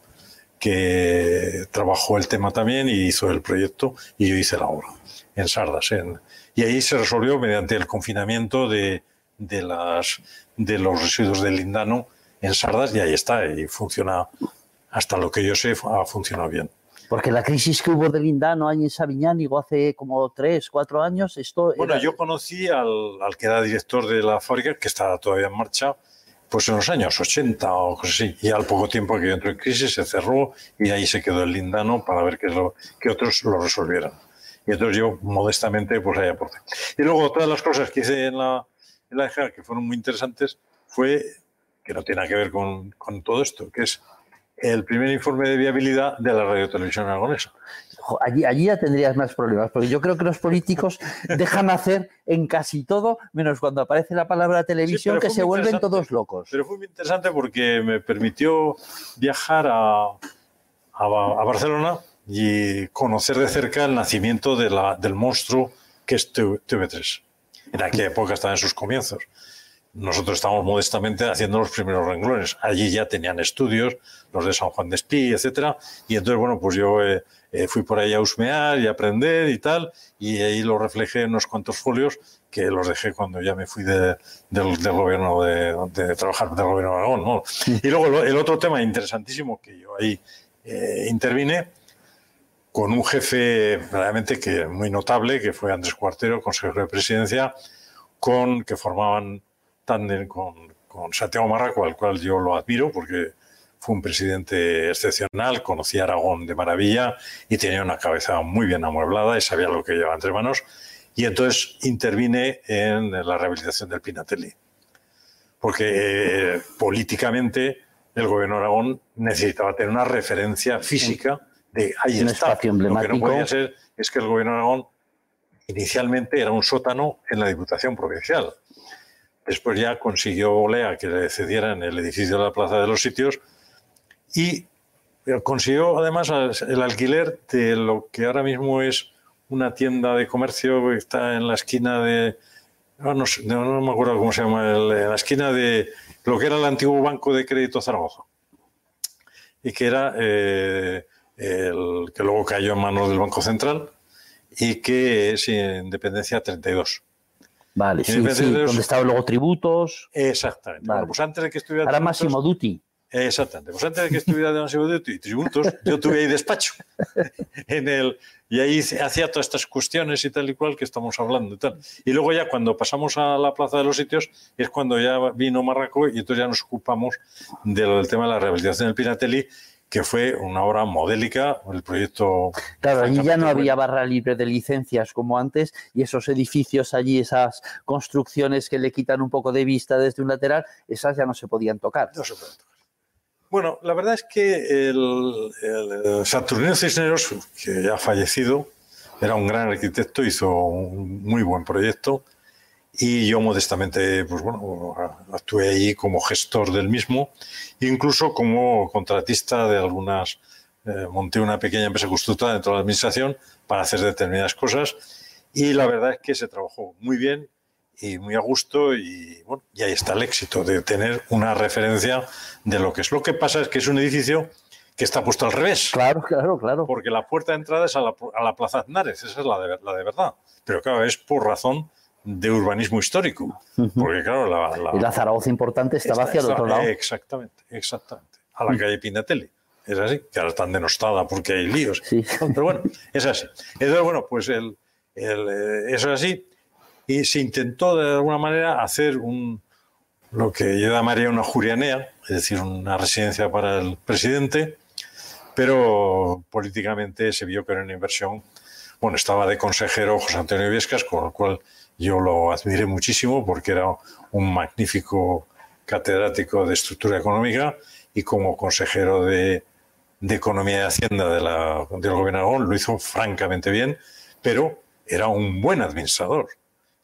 que trabajó el tema también y hizo el proyecto y yo hice la obra en Sardas. y ahí se resolvió mediante el confinamiento de, de, los residuos del lindano en Sardas y ahí está, y funciona, hasta lo que yo sé, ha funcionado bien. Porque la crisis que hubo del lindano en Sabiñánigo hace como tres, cuatro años, esto... Bueno, yo conocí al, al que era director de la fábrica, que está todavía en marcha, pues en los años 80 o cosas así. Y al poco tiempo que entró en crisis se cerró y ahí se quedó el lindano para ver que, lo, que otros lo resolvieran. Y entonces yo modestamente pues ahí aporté. Y luego todas las cosas que hice en la, en la EGA que fueron muy interesantes fue, que no tiene que ver con, con todo esto, que es el primer informe de viabilidad de la radiotelevisión aragonesa allí, allí ya tendrías más problemas, porque yo creo que los políticos dejan hacer en casi todo, menos cuando aparece la palabra televisión, que se vuelven todos locos. Pero fue muy interesante porque me permitió viajar a, a, Barcelona y conocer de cerca el nacimiento de la, del monstruo que es TV3. En aquella época estaba en sus comienzos. Nosotros estábamos modestamente haciendo los primeros renglones. Allí ya tenían estudios, los de San Juan de Espí, etcétera. Y entonces, bueno, pues yo eh, eh, fui por ahí a husmear y aprender y tal, y ahí lo reflejé en unos cuantos folios que los dejé cuando ya me fui del, gobierno de, trabajar del gobierno de Aragón. Y luego el otro tema interesantísimo que yo ahí eh, intervine con un jefe realmente que muy notable, que fue Andrés Cuartero, consejero de presidencia, con que formaban tándem con, con Santiago Marraco, al cual yo lo admiro porque fue un presidente excepcional, conocía Aragón de maravilla y tenía una cabeza muy bien amueblada y sabía lo que llevaba entre manos. Y entonces intervine en la rehabilitación del Pinatelli. Porque eh, políticamente el gobierno de Aragón necesitaba tener una referencia física de ahí un está. Espacio emblemático. Lo que no podía ser es que el gobierno de Aragón inicialmente era un sótano en la Diputación Provincial. Después ya consiguió Olea que le cedieran el edificio de la Plaza de los Sitios y consiguió además el alquiler de lo que ahora mismo es una tienda de comercio que está en la esquina de. No, me acuerdo cómo se llama, en la esquina de lo que era el antiguo Banco de Crédito Zaragoza. Y que era eh, el que luego cayó en manos del Banco Central y que es Independencia 32. Vale, sí, sí, donde estaban luego tributos. Exactamente. Bueno, pues antes de que estuviera. Ahora Máximo Duty. Exactamente. Pues antes de que estuviera de tributos, yo tuve ahí despacho. en el, y ahí hacía todas estas cuestiones y tal y cual que estamos hablando y tal. Y luego ya cuando pasamos a la Plaza de los Sitios es cuando ya vino Marraco y entonces ya nos ocupamos del tema de la rehabilitación del Pinatelli que fue una obra modélica, el proyecto... Claro, allí ya no había barra libre de licencias como antes y esos edificios allí, esas construcciones que le quitan un poco de vista desde un lateral, esas ya no se podían tocar. No se podían tocar. Bueno, la verdad es que el, Saturnino Cisneros, que ya ha fallecido, era un gran arquitecto, hizo un muy buen proyecto. Y yo modestamente, pues bueno, actué ahí como gestor del mismo, incluso como contratista de algunas, eh, monté una pequeña empresa constructora dentro de la administración para hacer determinadas cosas. Y la verdad es que se trabajó muy bien y muy a gusto y bueno, y ahí está el éxito de tener una referencia de lo que es. Lo que pasa es que es un edificio que está puesto al revés. Claro, claro, claro. Porque la puerta de entrada es a la, a la Plaza Aznares, esa es la de, la de verdad. Pero claro, es por razón de urbanismo histórico. Porque claro, la, y la Zaragoza importante estaba hacia el otro lado. Exactamente, exactamente. A la calle Pinatelli. es así, que ahora están denostada porque hay líos. Pero bueno, es así. Entonces, bueno, pues el, eh, eso es así. Y se intentó de alguna manera hacer un, lo que yo llamaría una jurianea, es decir, una residencia para el presidente, pero políticamente se vio que era una inversión. Bueno, estaba de consejero José Antonio Viescas, con lo cual yo lo admiré muchísimo porque era un magnífico catedrático de estructura económica y como consejero de, Economía y Hacienda de la, del gobierno lo hizo francamente bien, pero era un buen administrador.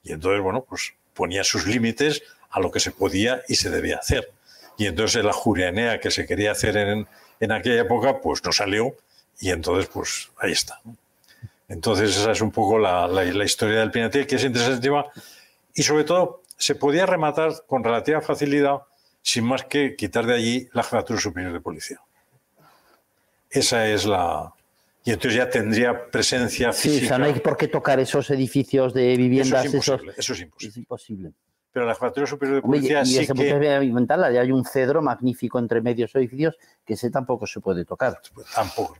Y entonces, bueno, pues ponía sus límites a lo que se podía y se debía hacer. Y entonces la jurianea que se quería hacer en, en aquella época, pues no salió y entonces, pues ahí está. Entonces esa es un poco la, la, historia del Pinatel, que es interesante y sobre todo se podía rematar con relativa facilidad sin más que quitar de allí la jefatura superior de policía. Esa es la, y entonces ya tendría presencia física. Sí, o sea, no hay por qué tocar esos edificios de viviendas. Eso es imposible. Eso es imposible. Es imposible. Pero la Jefatura Superior de Policía y, sí desde que... ambiental hay un cedro magnífico entre medios edificios que ese tampoco se puede tocar. Pues tampoco.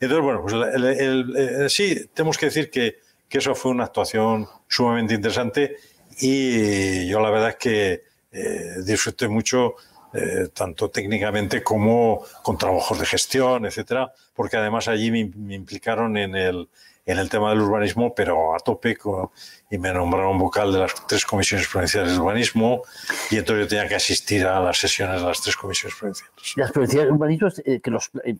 Entonces, bueno, pues el, el, sí, tenemos que decir que, que, eso fue una actuación sumamente interesante y yo la verdad es que eh, disfruté mucho eh, tanto técnicamente como con trabajos de gestión, etcétera, porque además allí me, me implicaron en el, en el tema del urbanismo, pero a tope, y me nombraron vocal de las tres comisiones provinciales de urbanismo, y entonces yo tenía que asistir a las sesiones de las tres comisiones provinciales. Las provinciales de urbanismo, eh, que los, eh,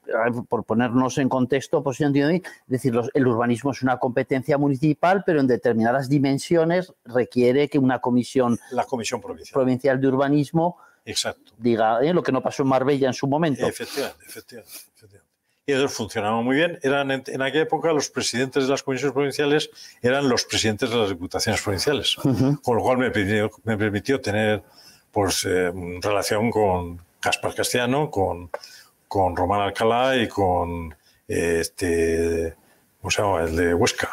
por ponernos en contexto, pues, es decir, los, el urbanismo es una competencia municipal, pero en determinadas dimensiones requiere que una comisión, la comisión provincial, provincial de urbanismo Exacto. diga eh, lo que no pasó en Marbella en su momento. Efectivamente, efectivamente. efectivamente y ellos funcionaban muy bien. Eran en, aquella época los presidentes de las comisiones provinciales eran los presidentes de las diputaciones provinciales, con lo cual me permitió, me permitió tener pues, eh, relación con Caspar Castellano, con, con Román Alcalá y con este, ¿cómo se llama? El de Huesca.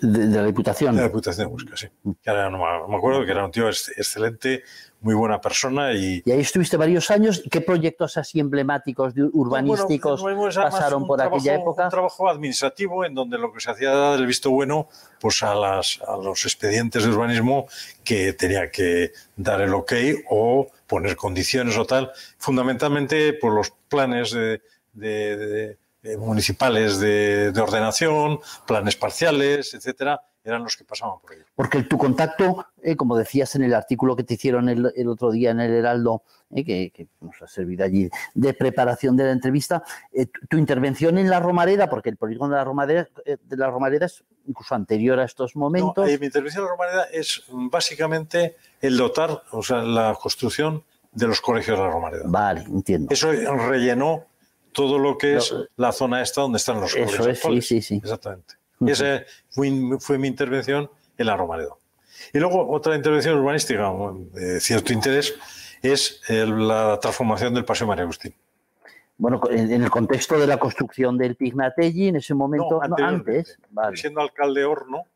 de, la Diputación. De la Diputación de Huesca, sí. no me acuerdo que era un tío excelente muy buena persona. Y, y ahí estuviste varios años. ¿Qué proyectos así emblemáticos de urbanísticos pasaron por aquella época? Un trabajo administrativo en donde lo que se hacía era el visto bueno pues a, las, a los expedientes de urbanismo que tenía que dar el ok o poner condiciones o tal, fundamentalmente por los planes de, de, de municipales de, ordenación, planes parciales, etcétera, eran los que pasaban por ahí. Porque tu contacto, eh, como decías en el artículo que te hicieron el, otro día en el Heraldo, eh, que, nos ha servido allí de preparación de la entrevista, eh, tu, intervención en la Romareda, porque el polígono de la Romareda, de la Romareda es incluso anterior a estos momentos. mi intervención en la Romareda es básicamente el dotar, o sea, la construcción de los colegios de la Romareda. Vale, entiendo. Eso rellenó todo lo que es la zona esta donde están los colegios. Eso es, sí, sí, sí. Exactamente. Y esa fue, mi intervención en la Romaredo. Y luego otra intervención urbanística de cierto interés es la transformación del Paseo María Agustín. Bueno, en el contexto de la construcción del Pignatelli, en ese momento, antes, siendo alcalde Horno,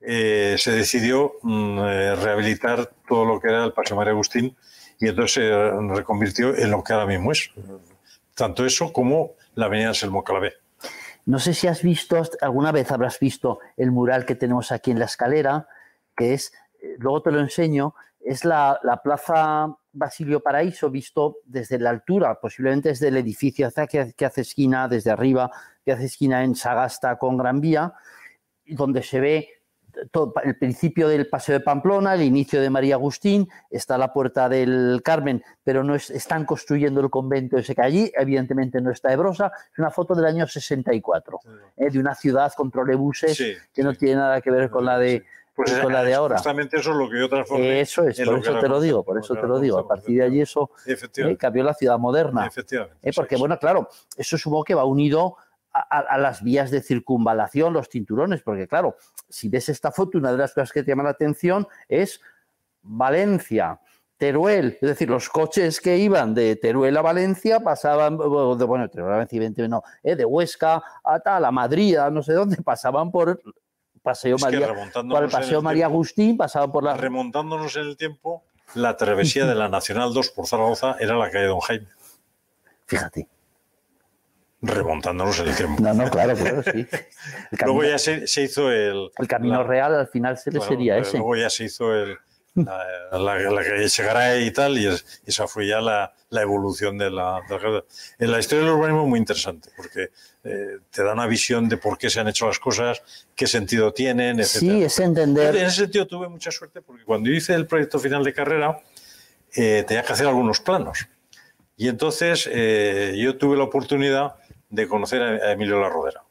eh, se decidió mm, eh, rehabilitar todo lo que era el Paseo María Agustín y entonces se reconvirtió en lo que ahora mismo es. Tanto eso como la avenida Selmo Calabé. No sé si has visto, alguna vez habrás visto el mural que tenemos aquí en la escalera, que es, eh, luego te lo enseño, es la, Plaza Basilio Paraíso visto desde la altura, posiblemente desde el edificio que, que hace esquina, desde arriba, que hace esquina en Sagasta con Gran Vía, donde se ve el principio del Paseo de Pamplona, el inicio de María Agustín, está la Puerta del Carmen, pero no están construyendo el convento ese que allí, evidentemente no está Ebrosa, es una foto del año 64, ¿eh? de una ciudad con trolebuses que no tiene nada que ver con la de... Pues con la de ahora. Justamente eso es lo que yo transformé. Eso es, por eso te lo digo, por eso te lo digo. A partir de allí eso ¿eh? cambió la ciudad moderna. Efectivamente. ¿eh? Porque, bueno, claro, eso supongo que va unido a, las vías de circunvalación, los cinturones, porque claro, si ves esta foto, una de las cosas que te llama la atención es Valencia, Teruel, es decir, los coches que iban de Teruel a Valencia pasaban, de, bueno, Teruel a Valencia, evidentemente no, eh, de Huesca a tal, a Madrid, a no sé dónde, pasaban por Paseo María, por el Paseo María Agustín, pasaban por la... Remontándonos en el tiempo, la travesía de la Nacional 2 por Zaragoza era la calle Don Jaime. Fíjate. Remontándonos el tiempo. No, no, claro, claro, sí. luego ya se, hizo el. El camino real al final se le sería ese. Luego ya se hizo el, la, la, calle Chegaray y tal, y, esa fue ya la, evolución de la, En la historia del urbanismo es muy interesante, porque eh, te da una visión de por qué se han hecho las cosas, qué sentido tienen, etc. Sí, es entender. En ese sentido tuve mucha suerte, porque cuando hice el proyecto final de carrera, eh, tenía que hacer algunos planos. Y entonces eh, yo tuve la oportunidad de conocer a Emilio La Rodera.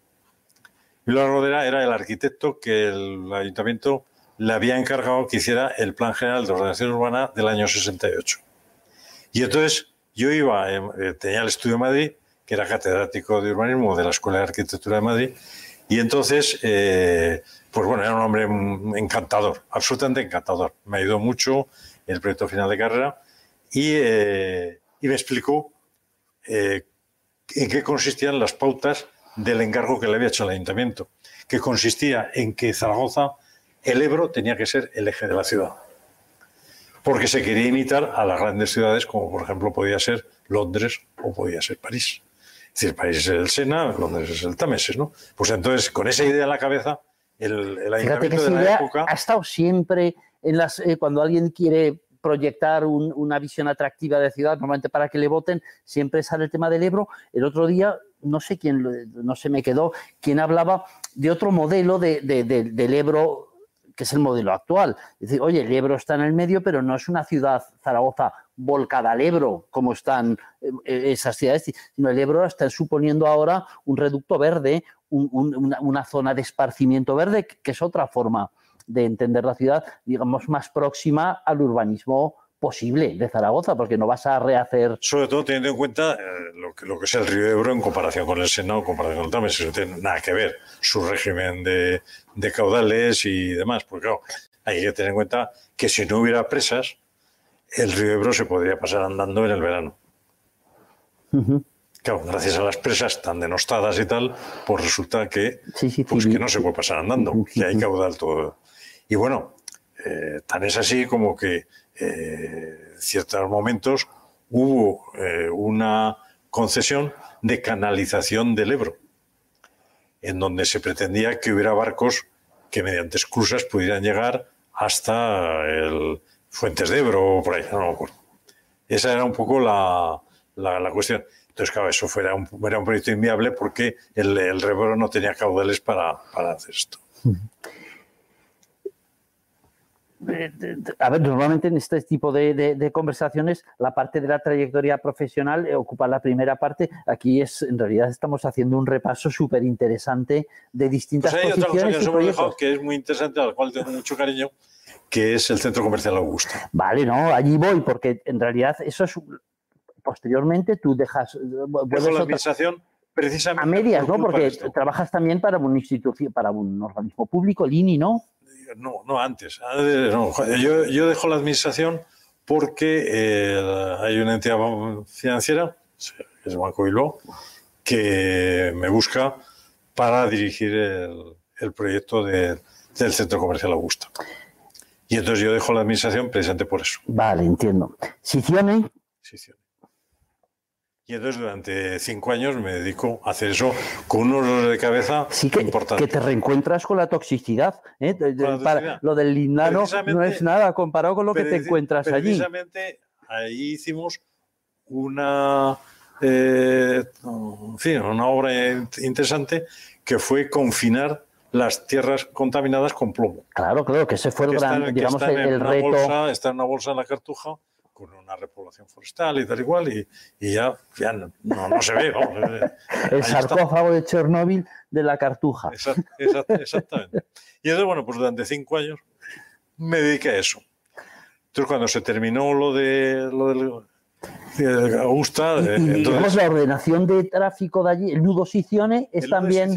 Emilio La Rodera era el arquitecto que el ayuntamiento le había encargado que hiciera el Plan General de Ordenación Urbana del año 68. Y entonces yo iba, eh, tenía el estudio de Madrid, que era catedrático de urbanismo de la Escuela de Arquitectura de Madrid, y entonces, eh, pues bueno, era un hombre encantador, absolutamente encantador. Me ayudó mucho en el proyecto final de carrera y, eh, y me explicó en qué consistían las pautas del encargo que le había hecho el ayuntamiento, que consistía en que Zaragoza el Ebro tenía que ser el eje de la ciudad. Porque se quería imitar a las grandes ciudades, como por ejemplo podía ser Londres o podía ser París. Es decir, París es el Sena, Londres es el Támesis, ¿no? Pues entonces, con esa idea en la cabeza, el, el ayuntamiento de la época... Ha estado siempre en las... Eh, cuando alguien quiere proyectar una visión atractiva de ciudad, normalmente para que le voten, siempre sale el tema del Ebro. El otro día, no sé quién, no se me quedó, quién hablaba de otro modelo de, del Ebro que es el modelo actual. Es decir, oye, el Ebro está en el medio, pero no es una ciudad, Zaragoza, volcada al Ebro, como están eh, esas ciudades, sino el Ebro está suponiendo ahora un reducto verde, una, zona de esparcimiento verde, que es otra forma de entender la ciudad, digamos, más próxima al urbanismo posible de Zaragoza, porque no vas a rehacer. Sobre todo teniendo en cuenta eh, lo, que, lo que es el río Ebro en comparación con el Sena o en comparación con el Támesis, no tiene nada que ver su régimen de, caudales y demás, porque claro, hay que tener en cuenta que si no hubiera presas, el río Ebro se podría pasar andando en el verano. Claro, gracias a las presas tan denostadas y tal, pues resulta que, pues que no se puede pasar andando, que hay caudal todo. Y bueno, eh, tan es así como que eh, en ciertos momentos hubo eh, una concesión de canalización del Ebro, en donde se pretendía que hubiera barcos que mediante esclusas pudieran llegar hasta el Fuentes de Ebro o por ahí, no Esa era un poco la, cuestión. Entonces, claro, eso fuera un, era un proyecto inviable porque el, el Ebro no tenía caudales para, para hacer esto a ver, normalmente en este tipo de, conversaciones la parte de la trayectoria profesional eh, ocupa la primera parte. Aquí es, en realidad estamos haciendo un repaso súper interesante de distintas pues hay otra cosa que nos dejado que es muy interesante, al cual tengo mucho cariño, que es el Centro Comercial Augusta. Vale, no, allí voy, porque en realidad eso es posteriormente tú dejas. Eh, Dejo la administración precisamente. A medias, ¿no? Porque trabajas también para un para un organismo público, el INI, ¿no? No, no antes. Yo, dejo la administración porque eh, hay una entidad financiera, es Banco Bilbao, que me busca para dirigir el, proyecto del Centro Comercial Augusta. Y entonces yo dejo la administración precisamente por eso. Vale, entiendo. ¿Sicione? Sicione. Y entonces durante cinco años me dedico a hacer eso con unos dolores de cabeza sí que, que te reencuentras con la toxicidad. ¿eh? lo del lindano no es nada comparado con lo que te encuentras allí. Precisamente ahí hicimos una, eh, una obra interesante que fue confinar las tierras contaminadas con plomo. Claro, claro, que ese fue el gran, digamos, el, reto. está en una bolsa en la cartuja con una repoblación forestal y tal igual, y, y ya, ya no, no, se ve. el sarcófago de Chernóbil de la Cartuja. exactamente. Y entonces, bueno, pues durante cinco años me dediqué a eso. Entonces, cuando se terminó lo de lo del Augusta. Y, eh, digamos, la ordenación de tráfico de allí, el nudo Sicione es también.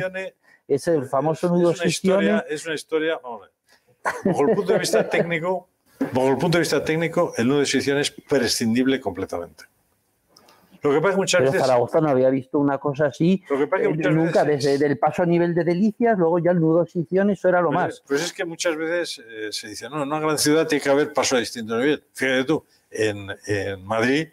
es el famoso nudo es es una historia, vamos a ver, bajo el punto de vista técnico, Bajo el punto de vista técnico, el nudo de decisión es prescindible completamente. Lo que pasa que muchas veces. Zaragoza no había visto una cosa así lo que pasa que eh, nunca, desde el paso a nivel de delicias, luego ya el nudo de decisión, eso era lo pues, más. Pues es que muchas veces eh, se dice, no, en una gran ciudad tiene que haber paso a distinto nivel. Fíjate tú, en, Madrid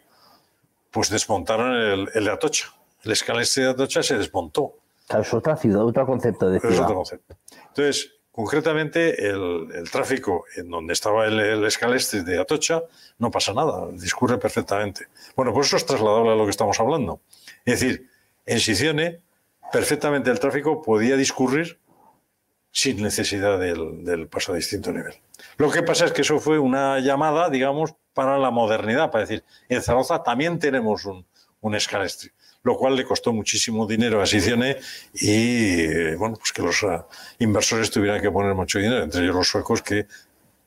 pues desmontaron el, el de Atocha. El escalestre de Atocha se desmontó. Claro, es otra ciudad, otro concepto de ciudad. Es otro concepto. Entonces, concretamente, el, tráfico en donde estaba el, el, escalestre de Atocha no pasa nada, discurre perfectamente. Bueno, pues eso es trasladable a lo que estamos hablando. Es decir, en Sicione, perfectamente el tráfico podía discurrir sin necesidad del, paso a distinto nivel. Lo que pasa es que eso fue una llamada, digamos, para la modernidad, para decir, en Zaragoza también tenemos un, un lo cual le costó muchísimo dinero a Sicione y, bueno, pues que los uh, inversores tuvieran que poner mucho dinero, entre ellos los suecos que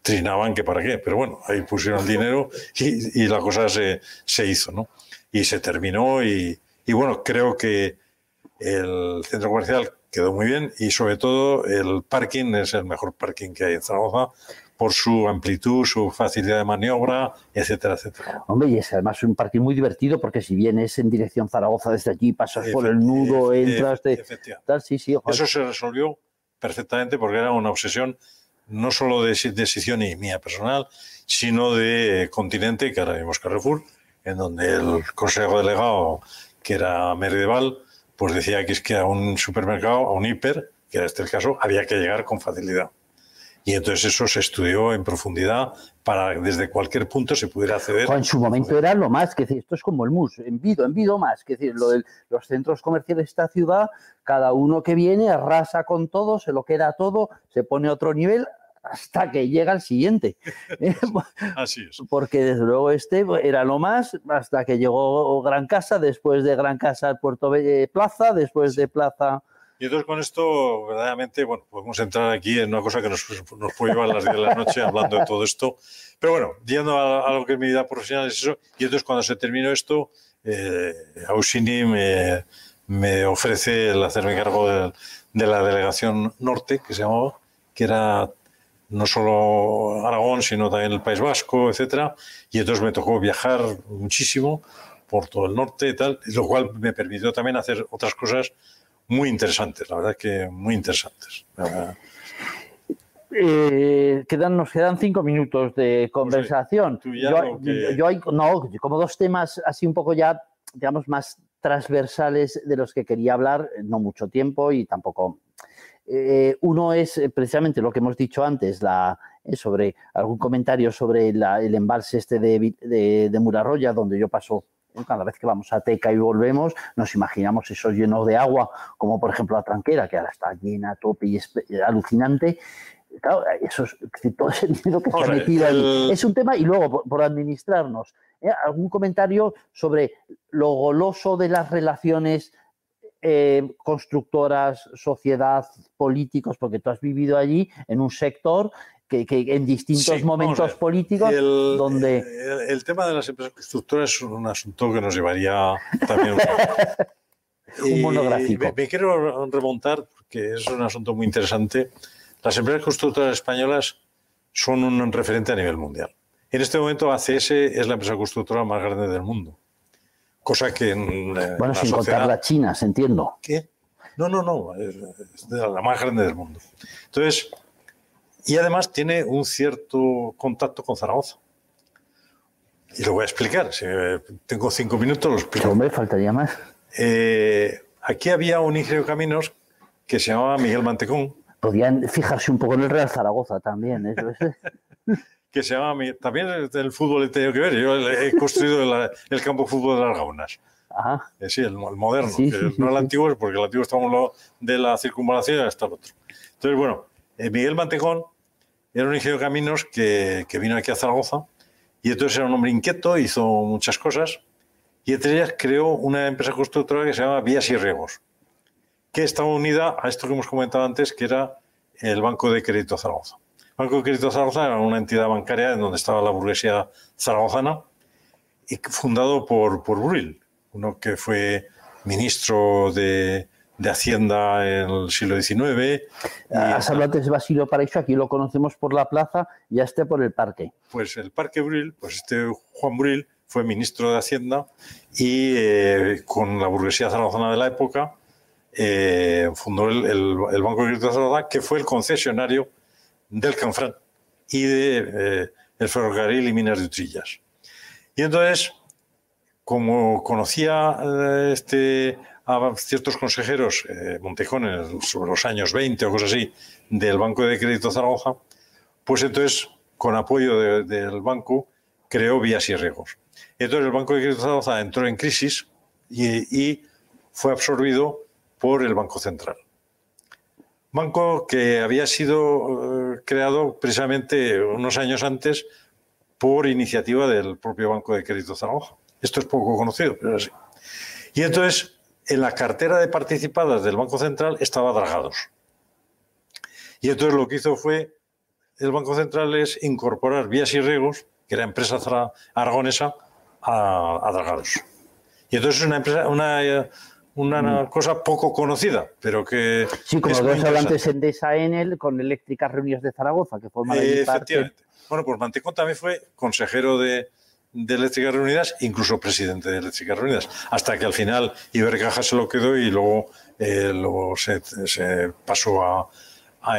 trinaban que para qué, pero bueno, ahí pusieron dinero y, y la cosa se, se, hizo, ¿no? Y se terminó y, y bueno, creo que el centro comercial quedó muy bien y sobre todo el parking es el mejor parking que hay en Zaragoza por su amplitud, su facilidad de maniobra, etcétera, etcétera. Hombre, y es además un parking muy divertido porque si vienes en dirección Zaragoza desde allí, pasas por el nudo, entras, te, tal, sí, sí. Ojalá. Eso se resolvió perfectamente porque era una obsesión no solo de decisión y mía personal, sino de continente, que ahora vimos Carrefour, en donde el consejo delegado, que era Merdeval, pues decía que es que a un supermercado, a un hiper, que era este el caso, había que llegar con facilidad. Y entonces eso se estudió en profundidad para que desde cualquier punto se pudiera acceder. O en su momento era lo más, que decir, esto es como el MUS, en Vido, en Vido más, que decir, lo de los centros comerciales de esta ciudad, cada uno que viene arrasa con todo, se lo queda todo, se pone a otro nivel hasta que llega el siguiente. Así es. Porque desde luego este era lo más hasta que llegó Gran Casa, después de Gran Casa Puerto Plaza, después de Plaza y entonces con esto, verdaderamente, bueno, podemos entrar aquí en una cosa que nos, nos puede llevar a las 10 de la noche hablando de todo esto. Pero bueno, yendo a, a, lo que es mi vida profesional es eso. Y entonces cuando se terminó esto, eh, Ausini me, me, ofrece el hacerme cargo de, de, la delegación norte, que se llamaba, que era no solo Aragón, sino también el País Vasco, etcétera. Y entonces me tocó viajar muchísimo por todo el norte y tal, lo cual me permitió también hacer otras cosas muy interesantes, la verdad que muy interesantes. Eh, quedan, nos quedan cinco minutos de conversación. Pues sí, yo, que... yo, hay, no, como dos temas así un poco ya, digamos, más transversales de los que quería hablar, no mucho tiempo y tampoco. Eh, uno es eh, precisamente lo que hemos dicho antes, la, eh, sobre algún comentario sobre la, el embalse este de, de, de Murarroya, donde yo paso cada vez que vamos a Teca y volvemos, nos imaginamos eso lleno de agua, como por ejemplo la tranquera, que ahora está llena tope y es alucinante. Claro, eso es, todo ese dinero que ha metido ahí. Es un tema, y luego, por, por administrarnos, ¿eh? algún comentario sobre lo goloso de las relaciones eh, constructoras, sociedad, políticos, porque tú has vivido allí en un sector que, que en distintos sí, momentos políticos el, donde... El, el, tema de las empresas constructoras es un asunto que nos llevaría también un, un monográfico. Me, me, quiero remontar, porque es un asunto muy interesante. Las empresas constructoras españolas son un referente a nivel mundial. En este momento ACS es la empresa constructora más grande del mundo. Cosa que en Bueno, sin sociedad... contar la China, se entiendo. ¿Qué? No, no, no, es la más grande del mundo. Entonces, y además tiene un cierto contacto con Zaragoza. Y lo voy a explicar. Si tengo cinco minutos, lo explico. Hombre, faltaría más. Eh, aquí había un ingeniero de caminos que se llamaba Miguel Mantecón. Podían fijarse un poco en el Real Zaragoza también. ¿eh? que se llama. También el fútbol he tenido que ver. Yo he construido el, el campo de fútbol de las Gaunas. Ajá. Eh, sí, el, el moderno. Sí, que sí, no sí, el antiguo, porque el antiguo estamos de la circunvalación hasta el otro. Entonces, bueno, eh, Miguel Mantecón era un ingeniero de caminos que, vino aquí a Zaragoza y entonces era un hombre inquieto, hizo muchas cosas y entre ellas creó una empresa constructora que se llama Vías y Riegos, que estaba unida a esto que hemos comentado antes, que era el Banco de Crédito Zaragoza. El Banco de Crédito Zaragoza era una entidad bancaria en donde estaba la burguesía zaragozana y fundado por, por Bril, uno que fue ministro de, de Hacienda en el siglo XIX. Has hablado antes de Basilio Paraíso, aquí lo conocemos por la plaza y a este por el parque. Pues el Parque Bril, pues este Juan Bril fue ministro de Hacienda y eh, con la burguesía zaragozana de la época eh, fundó el, el, el, Banco de Crédito de Zaragoza, que fue el concesionario del Canfrán y del de, eh, ferrocarril y minas de Utrillas. Y entonces como conocía este, a ciertos consejeros, eh, Montejón, sobre los años 20 o cosas así, del Banco de Crédito Zaragoza, pues entonces, con apoyo del banco, creó vías y riegos. Entonces, el Banco de Crédito Zaragoza entró en crisis y, fue absorbido por el Banco Central. Banco que había sido eh, creado precisamente unos años antes por iniciativa del propio Banco de Crédito Zaragoza. Esto es poco conocido, pero así. Y entonces, en la cartera de participadas del Banco Central estaba Dragados. Y entonces lo que hizo fue el Banco Central es incorporar Vías y Riegos, que era empresa aragonesa, a, Dragados. Y entonces es una empresa, una, una mm. cosa poco conocida, pero que. Sí, como lo hablantes en Endesa Enel con Eléctricas Reunidas de Zaragoza, que forma eh, Efectivamente. Bueno, pues Mantecón también fue consejero de, de Eléctricas Reunidas, incluso presidente de Eléctricas Reunidas, hasta que al final Ibercaja se lo quedó y luego, eh, se, pasó a,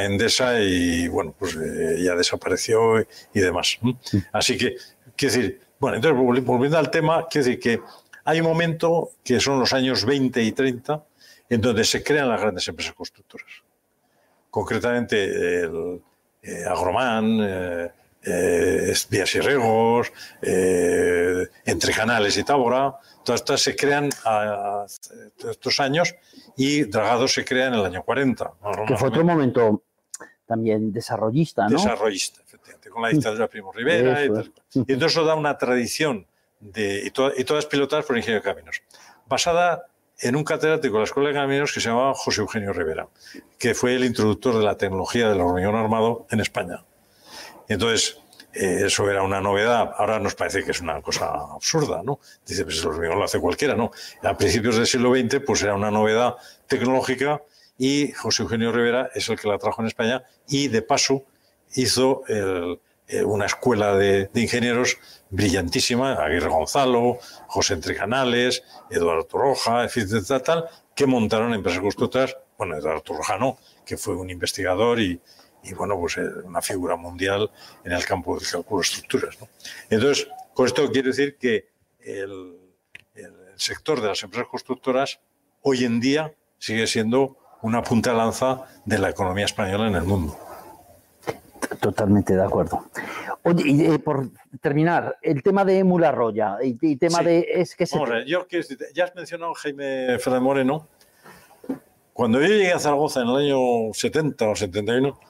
Endesa y bueno, pues eh, ya desapareció y, demás. Así que, quiero decir, bueno, entonces volviendo al tema, quiero decir que hay un momento que son los años 20 y 30 en donde se crean las grandes empresas constructoras. Concretamente el eh, Agromán, eh, vías y regos, eh, entre canales y tábora, todas estas se crean a, estos años y Dragado se crea en el año 40. que fue otro momento también desarrollista, ¿no? Desarrollista, efectivamente, con la dictadura de Primo Rivera y entonces eso da una tradición de, y, todas pilotadas por ingeniero de caminos, basada en un catedrático de la Escuela de Caminos que se llamaba José Eugenio Rivera, que fue el introductor de la tecnología del hormigón armado en España. Entonces, eh, eso era una novedad. Ahora nos parece que es una cosa absurda, ¿no? Dice, pues hormigón lo hace cualquiera, ¿no? A principios del siglo XX, pues era una novedad tecnológica y José Eugenio Rivera es el que la trajo en España y, de paso, hizo eh, una escuela de, ingenieros brillantísima, Aguirre Gonzalo, José Entrecanales, Eduardo Roja, etcétera, tal, que montaron empresas constructoras, bueno, Eduardo Roja no, que fue un investigador y, y bueno, pues eh, una figura mundial en el campo del cálculo de estructuras. Entonces, con esto quiero decir que el, sector de las empresas constructoras hoy en día sigue siendo una punta de lanza de la economía española en el mundo. Totalmente de acuerdo. Oye, y eh, por terminar, el tema de Mularroya, y, y tema de es que se... yo, ya has mencionado Jaime Fernández Moreno. Cuando yo llegué a Zaragoza en el año 70 o 71,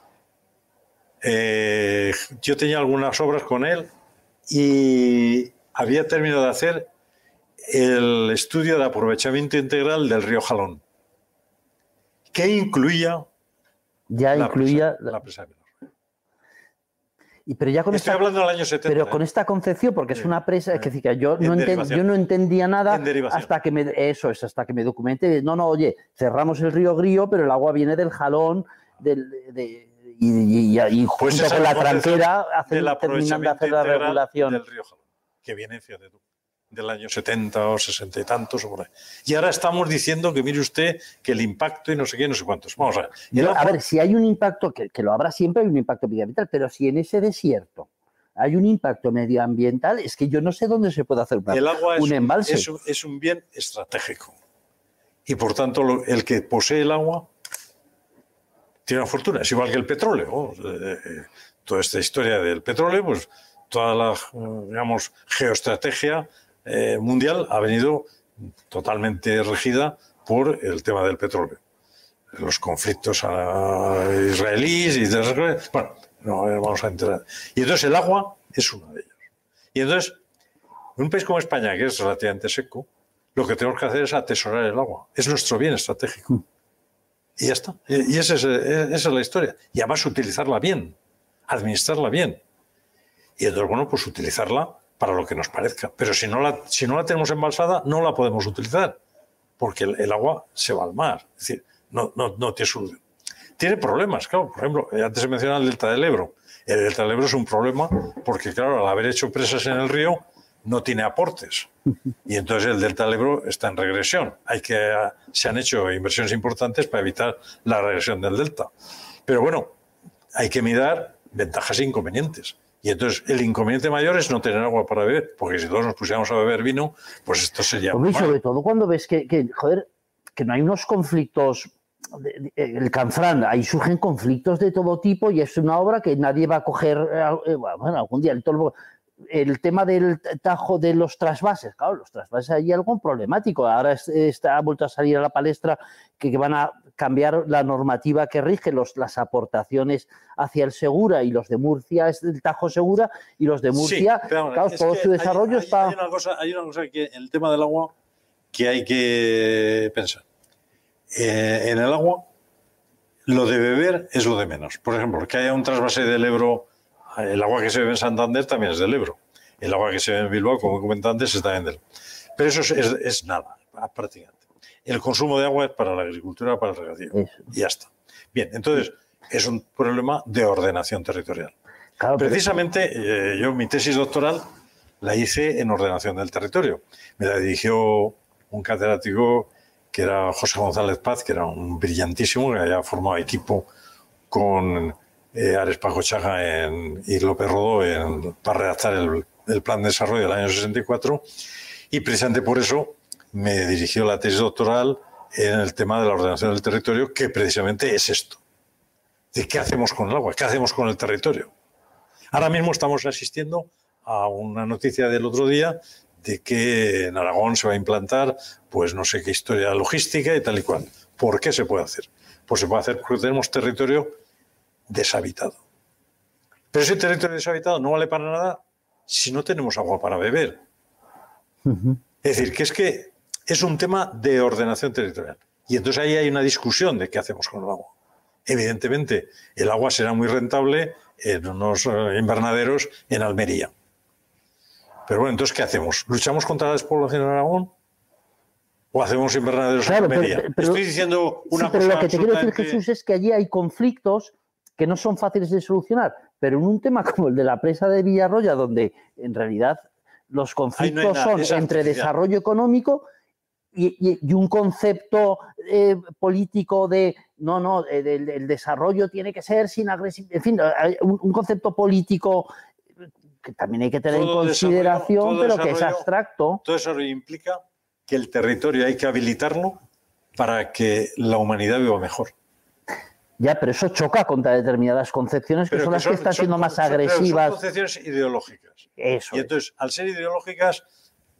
eh, yo tenía algunas obras con él y había terminado de hacer el estudio de aprovechamiento integral del río Jalón, que incluía ya la incluía presa, la presa y pero ya con Estoy hablando del año 70. Pero con ¿eh? esta concepción, porque es una presa, es que yo no, yo no entendía nada hasta que me eso es hasta que me documenté. No, no, oye, cerramos el río Grío, pero el agua viene del jalón del, de, y, y, pues junto con la tranquera terminan de hacer la regulación. Del río que viene, fíjate tú, del año 70 o 60 y tantos. Y ahora estamos diciendo que mire usted que el impacto y no sé qué, no sé cuántos. Vamos a ver. a ver, si hay un impacto, que, lo habrá siempre, hay un impacto medioambiental, pero si en ese desierto hay un impacto medioambiental, es que yo no sé dónde se puede hacer el agua un embalse. Es un, es un bien estratégico. Y por tanto, el que posee el agua tiene una fortuna. Es igual que el petróleo. Eh, eh, toda esta historia del petróleo, pues toda la, digamos, geoestrategia eh, mundial ha venido totalmente regida por el tema del petróleo. Los conflictos israelíes y bueno, no vamos a entrar. Y entonces el agua es uno de ellos. Y entonces, en un país como España, que es relativamente seco, lo que tenemos que hacer es atesorar el agua. Es nuestro bien estratégico. Y ya está. Y esa es, esa es la historia. Y además utilizarla bien, administrarla bien. Y entonces, bueno, pues utilizarla para lo que nos parezca. Pero si no la, si no la tenemos embalsada, no la podemos utilizar, porque el, agua se va al mar. Es decir, no, no, no tiene solución. Tiene problemas, claro. Por ejemplo, antes se mencionaba el delta del Ebro. El delta del Ebro es un problema porque, claro, al haber hecho presas en el río, no tiene aportes. Y entonces el delta del Ebro está en regresión. Hay que, se han hecho inversiones importantes para evitar la regresión del delta. Pero bueno, hay que mirar ventajas e inconvenientes. Y entonces el inconveniente mayor es no tener agua para beber, porque si todos nos pusiéramos a beber vino, pues esto sería... Y sobre todo cuando ves que, que, joder, que no hay unos conflictos el Canfrán, ahí surgen conflictos de todo tipo y es una obra que nadie va a coger, eh, bueno, algún día el, todo- el tema del tajo de los trasvases, claro, los trasvases hay algo problemático, ahora es- está, ha vuelto a salir a la palestra que, que van a cambiar la normativa que rige los, las aportaciones hacia el Segura y los de Murcia es el Tajo Segura y los de Murcia, Sí, claro, todo su desarrollo hay, está... Hay una, cosa, hay una cosa que el tema del agua que hay que pensar. Eh, en el agua, lo de beber es lo de menos. Por ejemplo, que haya un trasvase del Ebro, el agua que se bebe en Santander también es del Ebro. El agua que se bebe en Bilbao, como comenté antes, es también del Pero eso es, es- es nada, prácticamente. El consumo de agua es para la agricultura, para el regadío. Y ya está. Bien, entonces, es un problema de ordenación territorial. Claro, pero- Precisamente, eh, yo mi tesis doctoral la hice en ordenación del territorio. Me la dirigió un catedrático que era José González Paz, que era un brillantísimo, que había formado equipo con eh, Ares Pajo Chaga en- y López Rodó para redactar el, el plan de desarrollo del año 64. Y precisamente por eso me dirigió la tesis doctoral en el tema de la ordenación del territorio, que precisamente es esto. De qué hacemos con el agua, qué hacemos con el territorio. Ahora mismo estamos asistiendo a una noticia del otro día de que en Aragón se va a implantar, pues no sé qué historia logística y tal y cual. ¿Por qué se puede hacer? Pues se puede hacer porque tenemos territorio deshabitado. Pero ese territorio deshabitado no vale para nada si no tenemos agua para beber. Es decir, que es que es un tema de ordenación territorial. Y entonces ahí hay una discusión de qué hacemos con el agua. Evidentemente, el agua será muy rentable en unos eh, invernaderos en Almería. Pero bueno, entonces, ¿qué hacemos? ¿Luchamos contra la despoblación en Aragón? ¿O hacemos invernaderos Claro, en pero- Almería? pero- Estoy diciendo una sí, pero cosa lo que te quiero decir, Jesús, es que allí hay conflictos que no son fáciles de solucionar, pero en un tema como el de la presa de Villarroya, donde en realidad los conflictos nada, son entre desarrollo económico y, y- y un concepto eh, político de, no, no, eh, del desarrollo tiene que ser sin agresividad, en fin, hay un, un concepto político que también hay que tener Todo en consideración, pero que es abstracto. Todo eso implica que el territorio hay que habilitarlo para que la humanidad viva mejor. Ya, pero eso choca contra determinadas concepciones que Pero son que las que están son- siendo más son- pero agresivas. Son concepciones ideológicas. Eso. Y es. entonces, al ser ideológicas,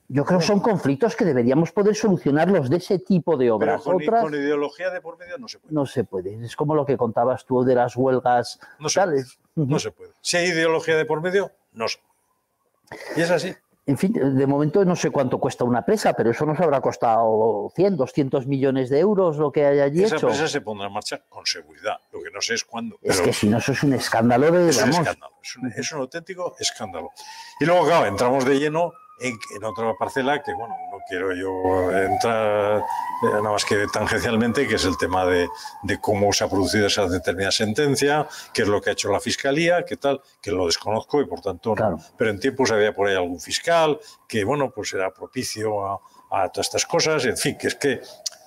Yo creo que son conflictos que deberíamos poder solucionarlos de ese tipo de pero obras. con, Otras con ideología de por medio no se puede. no se puede. Es como lo que contabas tú de las huelgas. No se tales. puede. No se puede. Si hay ideología de por medio, no se puede. Y es así. En fin, de momento no sé cuánto cuesta una presa, pero eso nos habrá costado 100, 200 millones de euros lo que hay allí Esa hecho. empresa se pondrá en marcha con seguridad. Lo que no sé es cuándo. Es que si no, eso es un escándalo de, es un escándalo. Es un, es un auténtico escándalo. Y luego, claro, entramos de lleno en, en otra parcela que, bueno, no quiero yo entrar eh, nada más que tangencialmente, que es el tema de, de cómo se ha producido esa determinada sentencia, qué es lo que ha hecho la fiscalía, qué tal, que lo desconozco y por tanto no. Pero en tiempos había por ahí algún fiscal que, bueno, pues era propicio a, a todas estas cosas, en fin, que es que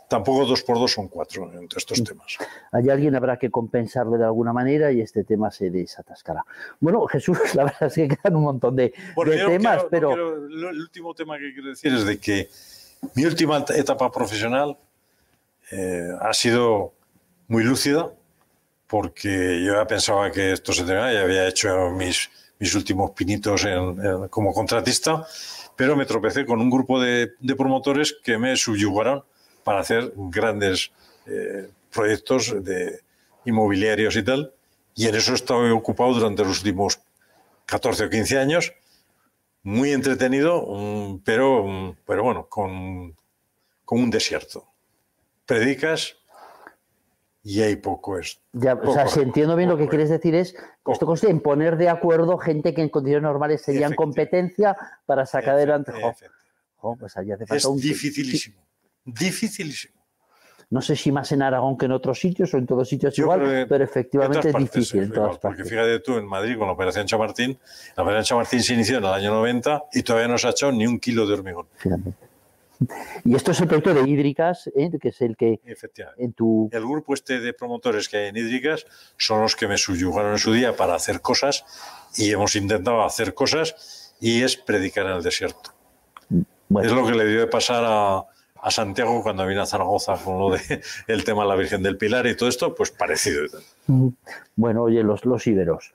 tampoco dos por dos son cuatro entre estos temas. Hay alguien habrá que compensarle de alguna manera y este tema se desatascará. Bueno, Jesús, la verdad es que quedan un montón de, Bueno, de no temas, quiero- no pero quiero- el último tema que quiero decir es de que mi última et- etapa profesional eh, ha sido muy lúcida porque yo ya pensaba que esto se tenía, ya había hecho mis, mis últimos pinitos en- en- como contratista, pero me tropecé con un grupo de, de promotores que me subyugaron para hacer grandes eh, proyectos de inmobiliarios y tal, y en eso he estado ocupado durante los últimos 14 o 15 años, muy entretenido, mm, pero, mm, pero bueno, con, con un desierto. Predicas y hay poco es. Ya, o sea, Poco, si entiendo bien lo que poco, quieres decir es, Poco. esto consiste en poner de acuerdo gente que en condiciones normales serían competencia para sacar adelante. Jo, Efectivamente. jo, pues allí hace falta Es un- dificilísimo. Dificilísimo. No sé si más en Aragón que en otros sitios o en todos sitios Yo igual, pero En efectivamente es difícil en igual, todas porque fíjate tú en Madrid con la Operación Chamartín, la Operación Chamartín se inició en el año 90 y todavía no se ha hecho ni un kilo de hormigón. Fíjate. Y esto es el proyecto de Hídricas, ¿eh? que es el que Efectivamente. en tu... El grupo este de promotores que hay en Hídricas son los que me subyugaron en su día para hacer cosas y hemos intentado hacer cosas y es predicar en el desierto. Bueno, Es lo que le dio de pasar a, a Santiago cuando vino a Zaragoza con lo de el tema de la Virgen del Pilar y todo esto, pues parecido. bueno, oye, los, los íberos.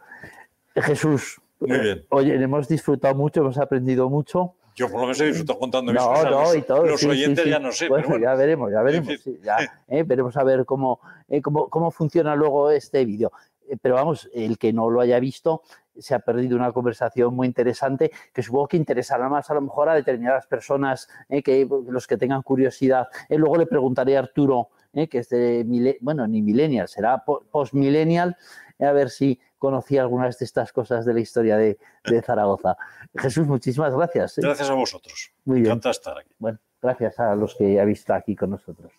Jesús, Muy bien. oye, hemos disfrutado mucho, hemos aprendido mucho. Yo por lo menos he disfrutado contando mis No, cosas. no, los, y todo. los sí, oyentes sí. ya no sé, Bueno, pero bueno. ya veremos, ya veremos. ya, eh, veremos a ver cómo, eh, cómo, cómo funciona luego este vídeo. Eh, pero vamos, el que no lo haya visto se ha perdido una conversación muy interesante que supongo que interesará más a lo mejor a determinadas personas, eh, que los que tengan curiosidad. Eh, luego le preguntaré a Arturo, eh, que es de, bueno, ni millennial, será po- post-millennial, eh, a ver si conocía algunas de estas cosas de la historia de, de Zaragoza. Jesús, muchísimas gracias. Gracias a vosotros. Muy bien. Encanta estar aquí. Bueno, gracias a los que habéis estado aquí con nosotros.